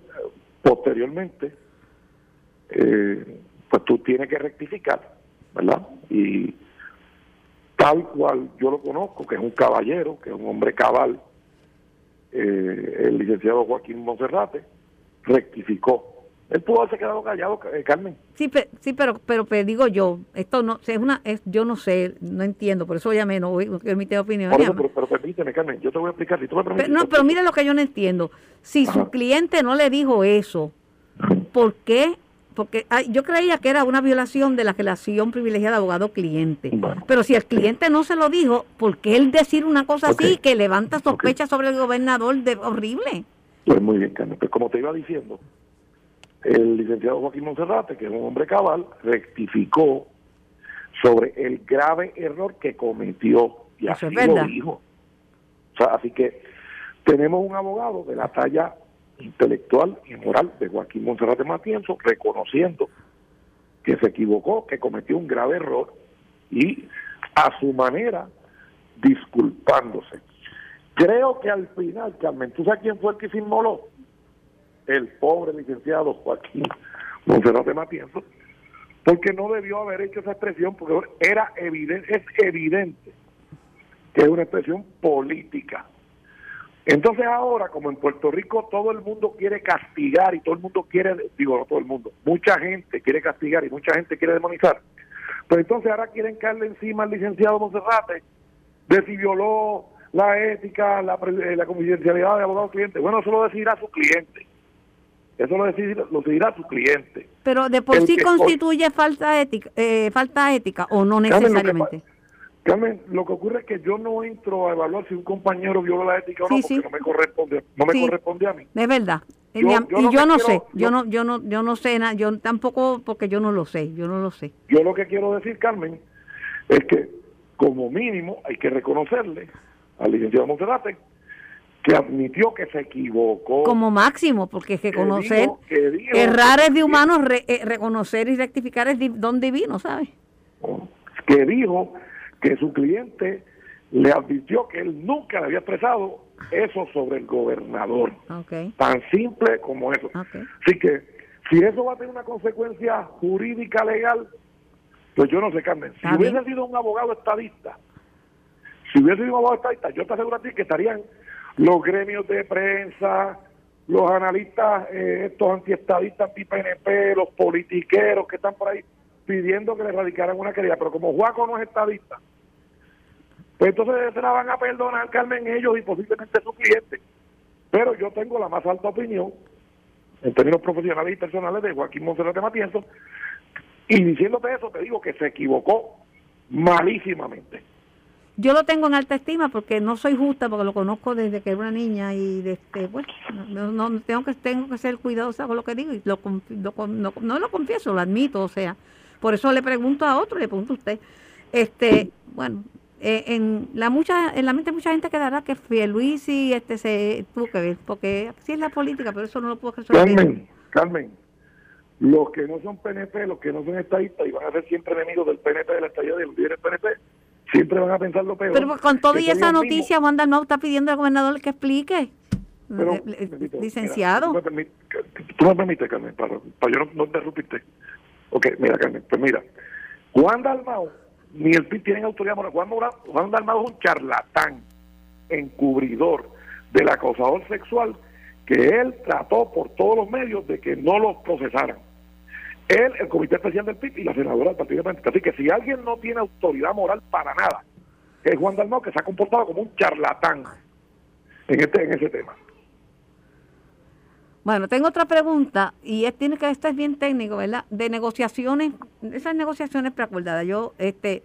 posteriormente, eh, pues tú tienes que rectificar, ¿verdad? Y tal cual yo lo conozco, que es un caballero, que es un hombre cabal, eh, el licenciado Joaquín Monserrate, rectificó. Él pudo haberse quedado callado, eh, Carmen. Sí, sí, pero, pero, digo yo, esto no, es una, es, yo no sé, no entiendo, por eso llamé, no voy a emitir opinión. pero, permíteme, Carmen, yo te voy a explicar. Si tú me pero, no, pero mira lo que yo no entiendo. Si su cliente no le dijo eso, ¿por qué porque yo creía que era una violación de la relación privilegiada abogado-cliente. Pero si el cliente no se lo dijo, ¿por qué él decir una cosa así que levanta sospechas sobre el gobernador de horrible? Pues muy bien, Carmen. Pues como te iba diciendo, el licenciado Joaquín Monserrate, que es un hombre cabal, rectificó sobre el grave error que cometió y así lo dijo. O sea, así que tenemos un abogado de la talla intelectual y moral de Joaquín Monserrate Matienzo, reconociendo que se equivocó, que cometió un grave error y a su manera disculpándose. Creo que al final, Carmen, ¿tú sabes quién fue el que se inmoló? El pobre licenciado Joaquín Monserrate Matienzo, porque no debió haber hecho esa expresión, porque era evidente, es evidente que es una expresión política entonces ahora, como en Puerto Rico todo el mundo quiere castigar y todo el mundo quiere, digo no todo el mundo, mucha gente quiere castigar y mucha gente quiere demonizar, pues entonces ahora quieren caerle encima al licenciado Monserrate de si violó la ética, la, eh, la confidencialidad de abogado cliente. Bueno, eso lo decidirá su cliente. Eso lo decidirá, lo decidirá su cliente. Pero de por sí constituye falta ética, eh, falta ética o no necesariamente. Carmen, lo que ocurre es que yo no entro a evaluar si un compañero viola la ética o no, porque no me corresponde, no me corresponde a mí. Es verdad. y yo no sé, yo no, yo no, yo no sé nada, yo tampoco porque yo no lo sé, yo no lo sé. Yo lo que quiero decir, Carmen, es que como mínimo hay que reconocerle al licenciado Monserrate que admitió que se equivocó. Como máximo, porque es que, conocer, errar es de humanos, eh, reconocer y rectificar es de don divino, ¿sabes? Que dijo que su cliente le advirtió que él nunca le había expresado eso sobre el gobernador. Tan simple como eso. Así que si eso va a tener una consecuencia jurídica legal, pues yo no sé, Carmen. Si hubiese sido un abogado estadista, si hubiese sido un abogado estadista, yo te aseguro a ti que estarían los gremios de prensa, los analistas, eh, estos antiestadistas, anti-PNP, los politiqueros que están por ahí pidiendo que le radicaran una querella. Pero como Juaco no es estadista, pues entonces se la van a perdonar, Carmen, ellos y posiblemente su cliente. Pero yo tengo la más alta opinión, en términos profesionales y personales, de Joaquín Monserrate Matienzo. Y diciéndote eso, te digo que se equivocó malísimamente. Yo lo tengo en alta estima porque no soy justa, porque lo conozco desde que era una niña y desde, pues, no, tengo que tengo que ser cuidadosa con lo que digo y lo, no, no, lo confieso, lo admito, o sea, por eso le pregunto a otro, le pregunto a usted. Este, bueno, eh, en la mucha en la mente de mucha gente quedará que Luis y este se tuvo que ver, porque así es la política, pero eso no lo puedo resolver. Carmen, Carmen, los que no son PNP, los que no son estadistas y van a ser siempre enemigos del PNP, de la estadía del líder PNP, siempre van a pensar lo peor. Pero con todo y esa noticia, Juan Dalmau está pidiendo al gobernador que explique. Pero, licenciado. tú, me permites, Carmen, para, para yo no, no interrumpirte. Ok, mira, Carmen, pues mira, Juan Dalmau ni el PIB tienen autoridad moral. Juan, Juan Dalmado es un charlatán, encubridor del acosador sexual que él trató por todos los medios de que no los procesaran. Él, el Comité Especial del PIB y la senadora del Partido. Así que si alguien no tiene autoridad moral para nada, es Juan Dalmado que se ha comportado como un charlatán en, este, en ese tema. Bueno, tengo otra pregunta y es, tiene que esto es bien técnico, ¿verdad? De negociaciones, esas negociaciones preacordadas. Yo este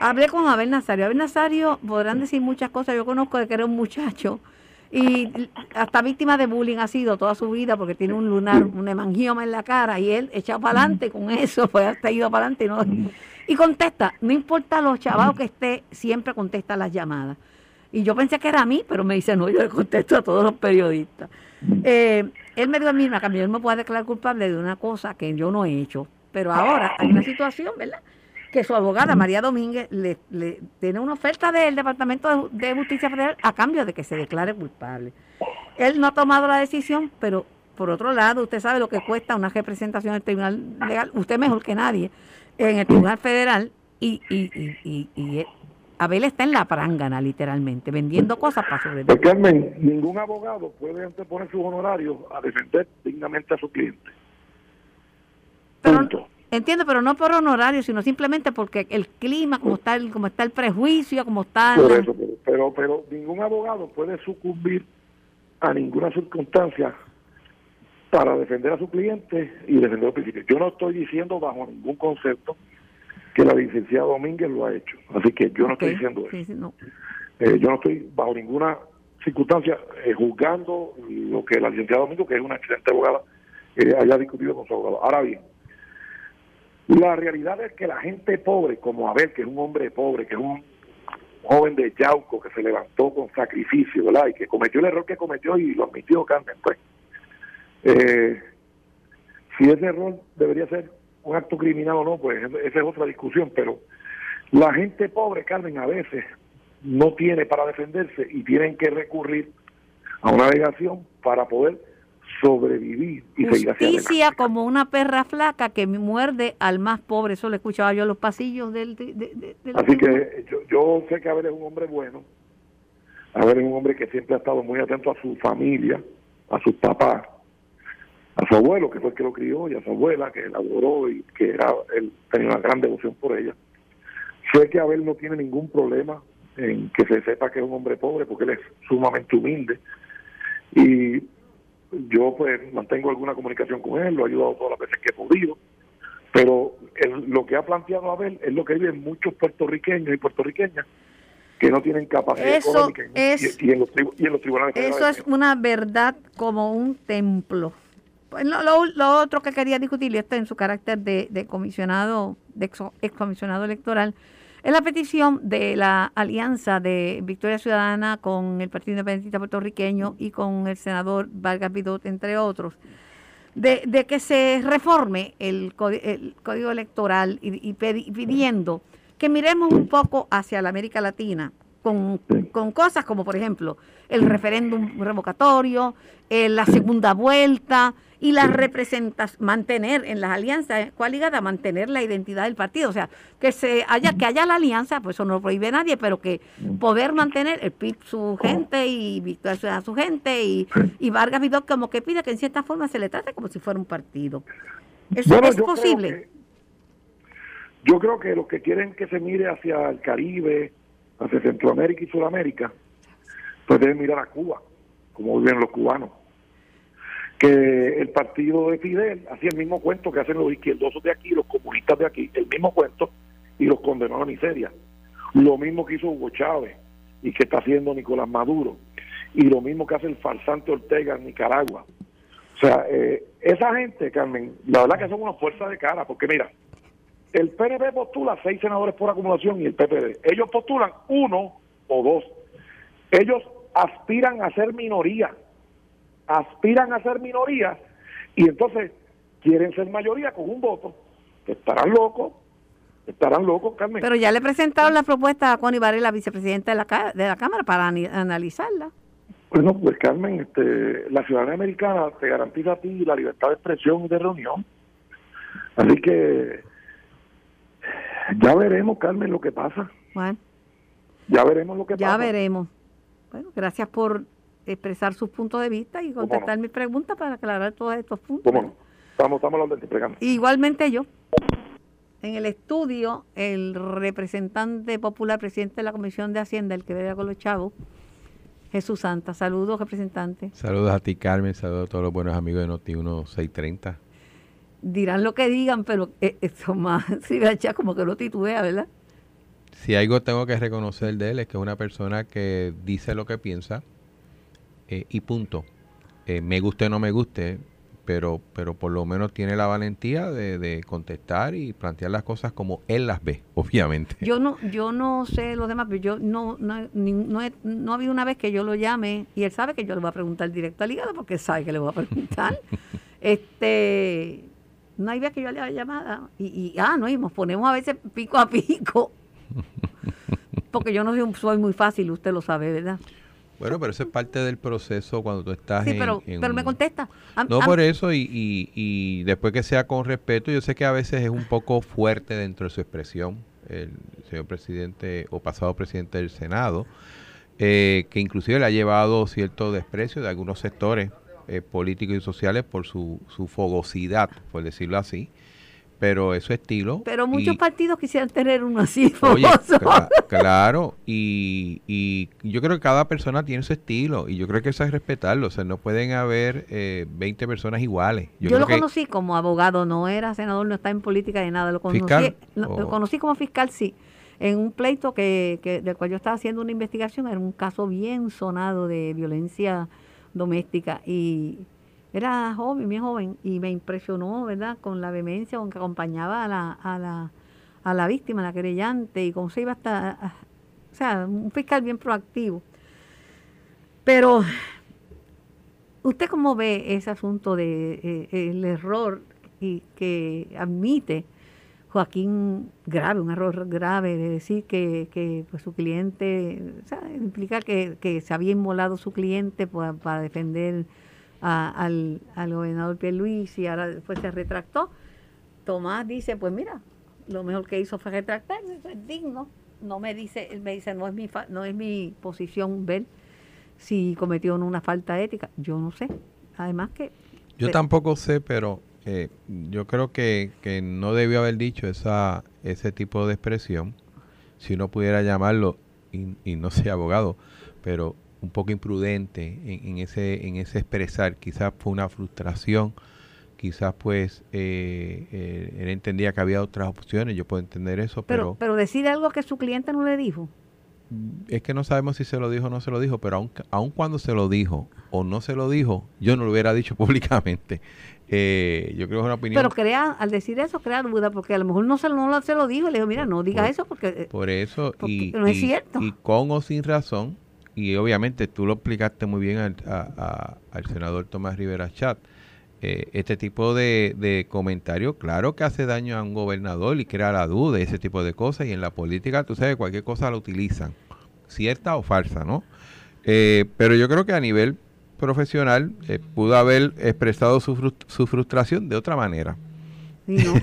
hablé con Abel Nazario. Abel Nazario podrán decir muchas cosas. Yo conozco de que era un muchacho Y hasta víctima de bullying ha sido toda su vida porque tiene un lunar, un hemangioma en la cara y él echado para adelante con eso, pues hasta ido para adelante y no. Y contesta, no importa los chavados que esté, siempre contesta las llamadas. Y yo pensé que era a mí, pero me dice, no, yo le contesto a todos los periodistas. Eh, él me dijo a mí, que él me puede declarar culpable de una cosa que yo no he hecho. Pero ahora hay una situación, ¿verdad? que su abogada María Domínguez le, tiene una oferta del Departamento de, Justicia Federal a cambio de que se declare culpable. Él no ha tomado la decisión, pero por otro lado, usted sabe lo que cuesta una representación del Tribunal Legal, usted mejor que nadie, en el Tribunal Federal y, y, y, y, Abel está en la prangana, literalmente, vendiendo cosas para sobrevivir. Pues, Carmen, ningún abogado puede anteponer sus honorarios a defender dignamente a su cliente. Punto. Entiendo, pero no por honorario, sino simplemente porque el clima, como está el, como está el prejuicio, como está... Por eso, pero, pero, ningún abogado puede sucumbir a ninguna circunstancia para defender a su cliente y defender los principios. Yo no estoy diciendo bajo ningún concepto que la licenciada Domínguez lo ha hecho. Así que yo no estoy diciendo eso. Eh, yo no estoy bajo ninguna circunstancia eh, juzgando lo que la licenciada Domínguez, que es una excelente abogada, eh, haya discutido con su abogado. Ahora bien, la realidad es que la gente pobre, como Abel, que es un hombre pobre, que es un joven de Yauco que se levantó con sacrificio, ¿verdad? Y que cometió el error que cometió y lo admitió Carmen, pues. Eh, si ese error debería ser un acto criminal o no, pues esa es otra discusión, pero la gente pobre, Carmen, a veces no tiene para defenderse y tienen que recurrir a una delegación para poder sobrevivir y Justicia como una perra flaca que muerde al más pobre. Eso lo escuchaba yo en los pasillos del... Así que yo, sé que Abel es un hombre bueno. Abel es un hombre que siempre ha estado muy atento a su familia, a sus papás, a su abuelo, que fue el que lo crió, y a su abuela, que la adoró y que era, él tenía una gran devoción por ella. Sé que Abel no tiene ningún problema en que se sepa que es un hombre pobre, porque él es sumamente humilde. Y yo pues mantengo alguna comunicación con él, lo he ayudado todas las veces que he podido, pero lo que ha planteado Abel es lo que viven muchos puertorriqueños y puertorriqueñas que no tienen capacidad económica y, en los, tribunales. Eso es una verdad como un templo. Pues, lo, lo, otro que quería discutir, y esto en su carácter de, de comisionado, de ex, comisionado electoral, es la petición de la alianza de Victoria Ciudadana con el Partido Independentista Puertorriqueño y con el senador Vargas Vidot, entre otros, de, que se reforme el, código electoral y, pidiendo que miremos un poco hacia la América Latina con, con cosas como, por ejemplo, el referéndum revocatorio, eh, la segunda vuelta, y la representación, mantener en las alianzas coaligadas, mantener la identidad del partido. O sea, que se haya, que haya la alianza, pues eso no lo prohíbe nadie, pero que poder mantener el PIB su gente y Victoria a su gente y, y Vargas Vidal como que pide que en cierta forma se le trate como si fuera un partido. ¿Eso es posible? yo creo que los que quieren que se mire hacia el Caribe, hacia Centroamérica y Sudamérica, pues deben mirar a Cuba, como viven los cubanos que el partido de Fidel hacía el mismo cuento que hacen los izquierdosos de aquí, los comunistas de aquí, el mismo cuento, y los condenó a la miseria. Lo mismo que hizo Hugo Chávez y que está haciendo Nicolás Maduro, y lo mismo que hace el farsante Ortega en Nicaragua. O sea, eh, esa gente, Carmen, la verdad que son una fuerza de cara, porque mira, el PNP postula seis senadores por acumulación y el PPD. Ellos postulan uno o dos. Ellos aspiran a ser minoría aspiran a ser minoría y entonces quieren ser mayoría con un voto. Estarán locos, estarán locos, Carmen. Pero ya le presentaron la propuesta a Connie Varela, vicepresidenta de la, de la Cámara, para analizarla. Bueno, pues Carmen, este, la ciudadanía americana te garantiza a ti la libertad de expresión y de reunión. Así que ya veremos, Carmen, lo que pasa. Bueno. Ya veremos lo que pasa. Ya veremos. Bueno, gracias por expresar sus puntos de vista y contestar mis preguntas para aclarar todos estos puntos. Estamos, estamos hablando del Igualmente yo. En el estudio, el representante popular, presidente de la Comisión de Hacienda, el que vea con los chavos, Jesús Santa. Saludos, representante. Saludos a ti, Carmen. Saludos a todos los buenos amigos de Noti 1630. Dirán lo que digan, pero eh, eso más, si ya como que lo titubea, ¿verdad? Si algo tengo que reconocer de él es que es una persona que dice lo que piensa, eh, y punto. Eh, me guste o no me guste, pero, pero por lo menos tiene la valentía de, de, contestar y plantear las cosas como él las ve, obviamente. Yo no, yo no sé los demás, pero yo no, no, no, no ha habido una vez que yo lo llame y él sabe que yo le voy a preguntar directo al hígado porque sabe que le voy a preguntar. este, no hay vez que yo le haga llamada y, y, ah, no, y nos ponemos a veces pico a pico. Porque yo no soy, soy muy fácil, usted lo sabe, ¿verdad? Bueno, pero eso es parte del proceso cuando tú estás sí, pero, pero me contesta. no por eso y, y, y, después que sea con respeto, yo sé que a veces es un poco fuerte dentro de su expresión, el señor presidente o pasado presidente del Senado, eh, que inclusive le ha llevado cierto desprecio de algunos sectores eh, políticos y sociales por su, su fogosidad, por decirlo así pero es su estilo. Pero muchos partidos quisieran tener uno así. Oye, claro, y, y, yo creo que cada persona tiene su estilo y yo creo que eso es respetarlo. O sea, no pueden haber eh, 20 personas iguales. Yo, lo conocí como abogado, no era senador, no está en política ni nada. Lo conocí, ¿Fiscal? lo conocí como fiscal, sí. En un pleito que, que del cual yo estaba haciendo una investigación, era un caso bien sonado de violencia doméstica y era joven, bien joven, y me impresionó, ¿verdad?, con la vehemencia con que acompañaba a la, a la, a la víctima, a la querellante, y cómo se iba hasta, o sea, un fiscal bien proactivo. Pero, ¿usted cómo ve ese asunto de eh, el error y que admite Joaquín grave, un error grave de decir que, que pues, su cliente, o sea, implica que, que se había inmolado su cliente para, para defender a, al, al gobernador Pierluisi y ahora después se retractó. Tomás dice, pues mira, lo mejor que hizo fue retractarse, eso es digno. No me dice, él me dice, no es mi no es mi posición ver si cometió una falta ética. Yo no sé. Además que... Yo tampoco sé, pero eh, yo creo que, que no debió haber dicho esa ese tipo de expresión si uno pudiera llamarlo, y, y no sea abogado, pero un poco imprudente en, ese en ese expresar. Quizás fue una frustración quizás pues eh, eh, él entendía que había otras opciones yo puedo entender eso pero pero, pero decir algo que su cliente no le dijo. Es que no sabemos si se lo dijo o no se lo dijo pero aun, aun cuando se lo dijo o no se lo dijo yo no lo hubiera dicho públicamente. Eh, yo creo que es una opinión pero crea al decir eso crea duda porque a lo mejor no se, no se lo dijo le dijo mira no diga por, eso porque por eso porque y, no es y, cierto y con o sin razón y obviamente tú lo explicaste muy bien al, a, a, al senador Tomás Rivera Chat. Eh, este tipo de, de comentarios, claro que hace daño a un gobernador y crea la duda y ese tipo de cosas. Y en la política, tú sabes, cualquier cosa la utilizan, cierta o falsa, ¿no? Eh, pero yo creo que a nivel profesional eh, pudo haber expresado su, frust su, frustración de otra manera. No.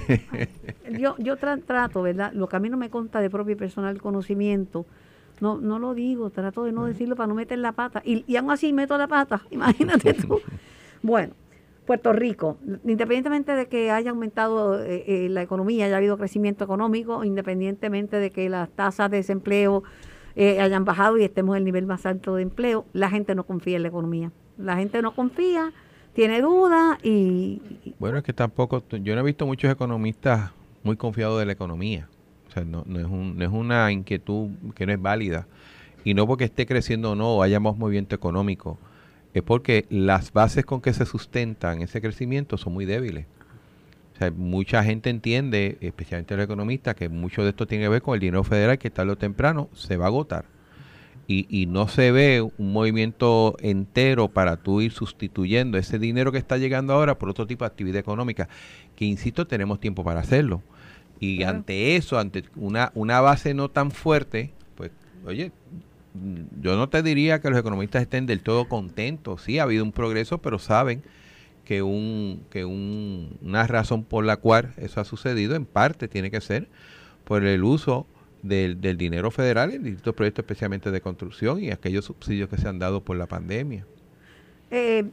yo yo tra trato, ¿verdad? Lo que a mí no me consta de propio y personal conocimiento, no, no lo digo, trato de no decirlo para no meter la pata. Y, y aún así meto la pata, imagínate tú. Bueno, Puerto Rico, independientemente de que haya aumentado eh, eh, la economía, haya habido crecimiento económico, independientemente de que las tasas de desempleo eh, hayan bajado y estemos en el nivel más alto de empleo, la gente no confía en la economía. La gente no confía, tiene dudas y... Bueno, es que tampoco, yo no he visto muchos economistas muy confiados de la economía. O sea, no, no, es un, no es una inquietud que no es válida. Y no porque esté creciendo o no, o haya más movimiento económico. Es porque las bases con que se sustentan ese crecimiento son muy débiles. O sea, mucha gente entiende, especialmente los economistas, que mucho de esto tiene que ver con el dinero federal que tarde o temprano se va a agotar. Y, y, no se ve un movimiento entero para tú ir sustituyendo ese dinero que está llegando ahora por otro tipo de actividad económica, que insisto, tenemos tiempo para hacerlo. Y claro. ante eso, ante una, una base no tan fuerte, pues, oye, yo no te diría que los economistas estén del todo contentos. Sí, ha habido un progreso, pero saben que, un, que un, una razón por la cual eso ha sucedido, en parte, tiene que ser por el uso del, del dinero federal en distintos proyectos, especialmente de construcción y aquellos subsidios que se han dado por la pandemia. Eh,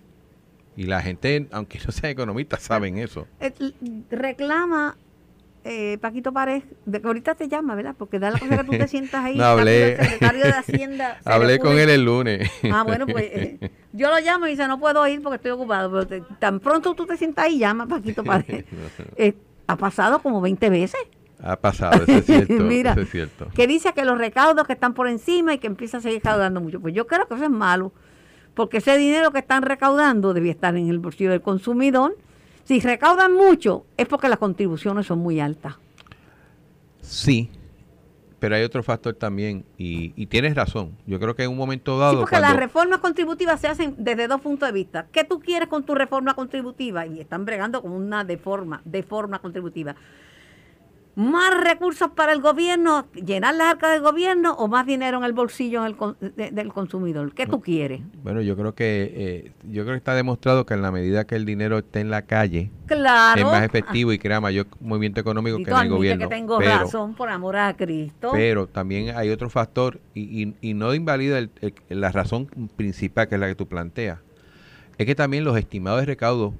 y la gente, aunque no sean economistas, saben eso. Eh, reclama eh, Paquito Párez, de ahorita te llama, ¿verdad? Porque da la cosa que tú te sientas ahí, no, hablé, el secretario de Hacienda. hablé con él el lunes. Ah, bueno, pues eh, yo lo llamo y dice, no puedo ir porque estoy ocupado, pero te, tan pronto tú te sientas ahí, llama Paquito Párez. eh, ha pasado como 20 veces. Ha pasado, eso es cierto. Mira, eso es cierto. que dice que los recaudos que están por encima y que empieza a seguir recaudando mucho. Pues yo creo que eso es malo porque ese dinero que están recaudando debía estar en el bolsillo del consumidor. Si recaudan mucho, es porque las contribuciones son muy altas. Sí, pero hay otro factor también, y, y tienes razón. Yo creo que en un momento dado. Sí, porque las reformas contributivas se hacen desde dos puntos de vista. ¿Qué tú quieres con tu reforma contributiva? Y están bregando con una deforma, deforma contributiva más recursos para el gobierno, llenar las arcas del gobierno o más dinero en el bolsillo del consumidor. ¿Qué tú quieres? Bueno, yo creo que eh, yo creo que está demostrado que en la medida que el dinero esté en la calle, claro. es más efectivo y crea mayor movimiento económico que en el gobierno. que tengo razón, por amor a Cristo. Pero también hay otro factor y, y, no invalida la razón principal que es la que tú planteas. Es que también los estimados de recaudo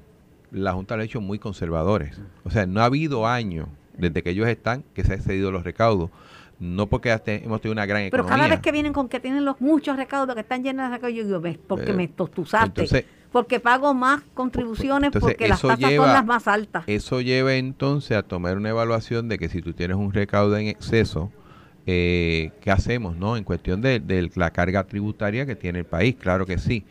la Junta lo ha hecho muy conservadores. O sea, no ha habido año desde que ellos están, que se han excedido los recaudos. No porque hemos tenido una gran economía. Pero cada vez que vienen con que tienen los muchos recaudos, que están llenos de recaudos, yo digo, ¿ves? Porque me tostuzaste. porque pago más contribuciones porque las tasas son las más altas. Eso lleva entonces a tomar una evaluación de que si tú tienes un recaudo en exceso, eh, ¿qué hacemos, no? En cuestión de, de la carga tributaria que tiene el país, claro que sí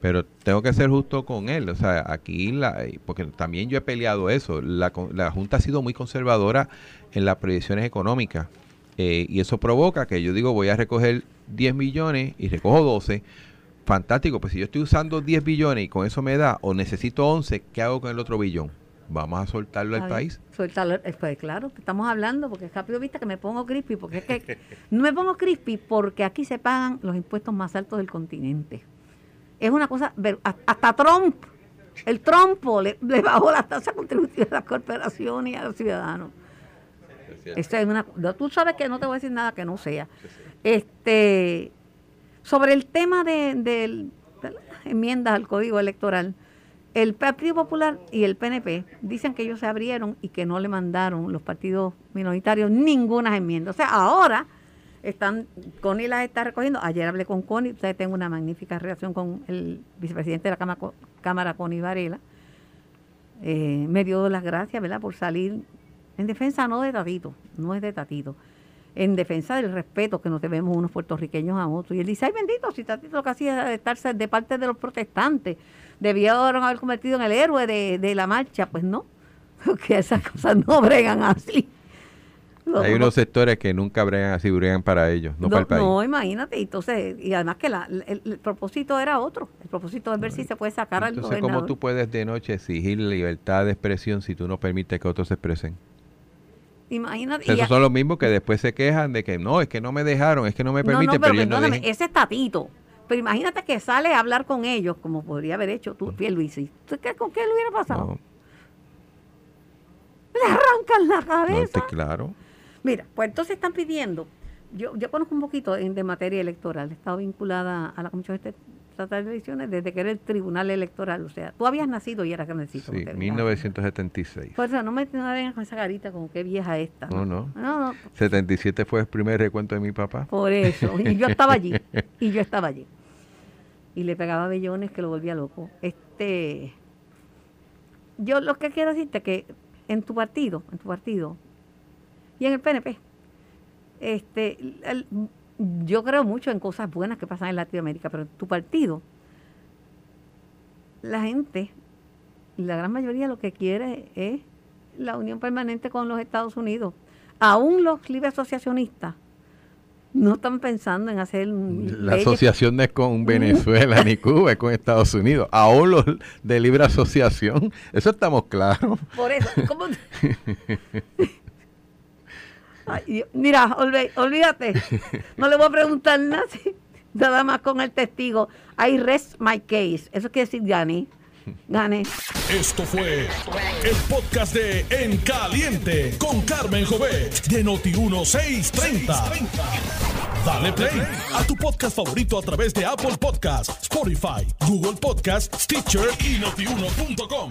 pero tengo que ser justo con él. O sea, aquí, la, porque también yo he peleado eso, la, la Junta ha sido muy conservadora en las proyecciones económicas. Eh, y eso provoca que yo digo, voy a recoger 10 millones y recojo 12. Fantástico, pues si yo estoy usando 10 billones y con eso me da, o necesito 11, ¿qué hago con el otro billón? ¿Vamos a soltarlo al país? Soltarlo, eh, pues claro, estamos hablando, porque es rápido vista que me pongo crispy, porque es que no me pongo crispy porque aquí se pagan los impuestos más altos del continente es una cosa, hasta Trump, el trompo le, bajó la tasa contributiva a las corporaciones y a los ciudadanos. es una, tú sabes que no te voy a decir nada que no sea. Este, sobre el tema de, de, las enmiendas al código electoral, el Partido Popular y el PNP dicen que ellos se abrieron y que no le mandaron los partidos minoritarios ninguna enmienda. O sea, ahora están, Connie las está recogiendo. Ayer hablé con Connie, ustedes tengo una magnífica relación con el vicepresidente de la Cámara, Cámara Connie Varela. Eh, me dio las gracias, ¿verdad?, por salir en defensa no de Tatito, no es de Tatito, en defensa del respeto que nos debemos unos puertorriqueños a otros. Y él dice, ay bendito, si Tatito lo que hacía era estarse de parte de los protestantes, debieron haber convertido en el héroe de, de la marcha. Pues no, porque esas cosas no bregan así. Hay unos sectores que nunca bregan así, bregan para ellos, no, para el país. No, imagínate. Entonces, y además que el, propósito era otro. El propósito es ver si se puede sacar al Entonces, ¿cómo tú puedes de noche exigir libertad de expresión si tú no permites que otros se expresen? Imagínate. Esos son los mismos que después se quejan de que no, es que no me dejaron, es que no me permiten. pero, perdóname, ese es Tatito. Pero imagínate que sale a hablar con ellos, como podría haber hecho tú, Pierluisi. ¿Con qué le hubiera pasado? Le arrancan la cabeza. claro. Mira, pues entonces están pidiendo, yo, yo conozco un poquito de materia electoral, he estado vinculada a la Comisión Estatal de Elecciones desde que era el Tribunal Electoral, o sea, tú habías nacido y eras grandecito. Sí, 1976. Por eso, no me vengas con esa carita como que vieja esta. No, no. no, no. 77 fue el primer recuento de mi papá. Por eso, y yo estaba allí, y yo estaba allí. Y le pegaba bellones que lo volvía loco. Este, yo lo que quiero decirte es que en tu partido, en tu partido, y en el PNP. Este, yo creo mucho en cosas buenas que pasan en Latinoamérica, pero tu partido, la gente, la gran mayoría lo que quiere es la unión permanente con los Estados Unidos. Aún los libres asociacionistas no están pensando en hacer... La asociación no es con Venezuela ni Cuba, es con Estados Unidos. Aún los de libre asociación, eso estamos claros. Por eso, ¿cómo? mira, olvídate. No le voy a preguntar nada, nada más con el testigo. I rest my case. Eso quiere decir gané. Gané. Esto fue el podcast de En Caliente con Carmen Jovet de Noti1630. Dale play a tu podcast favorito a través de Apple Podcasts, Spotify, Google Podcasts, Stitcher y notiuno.com.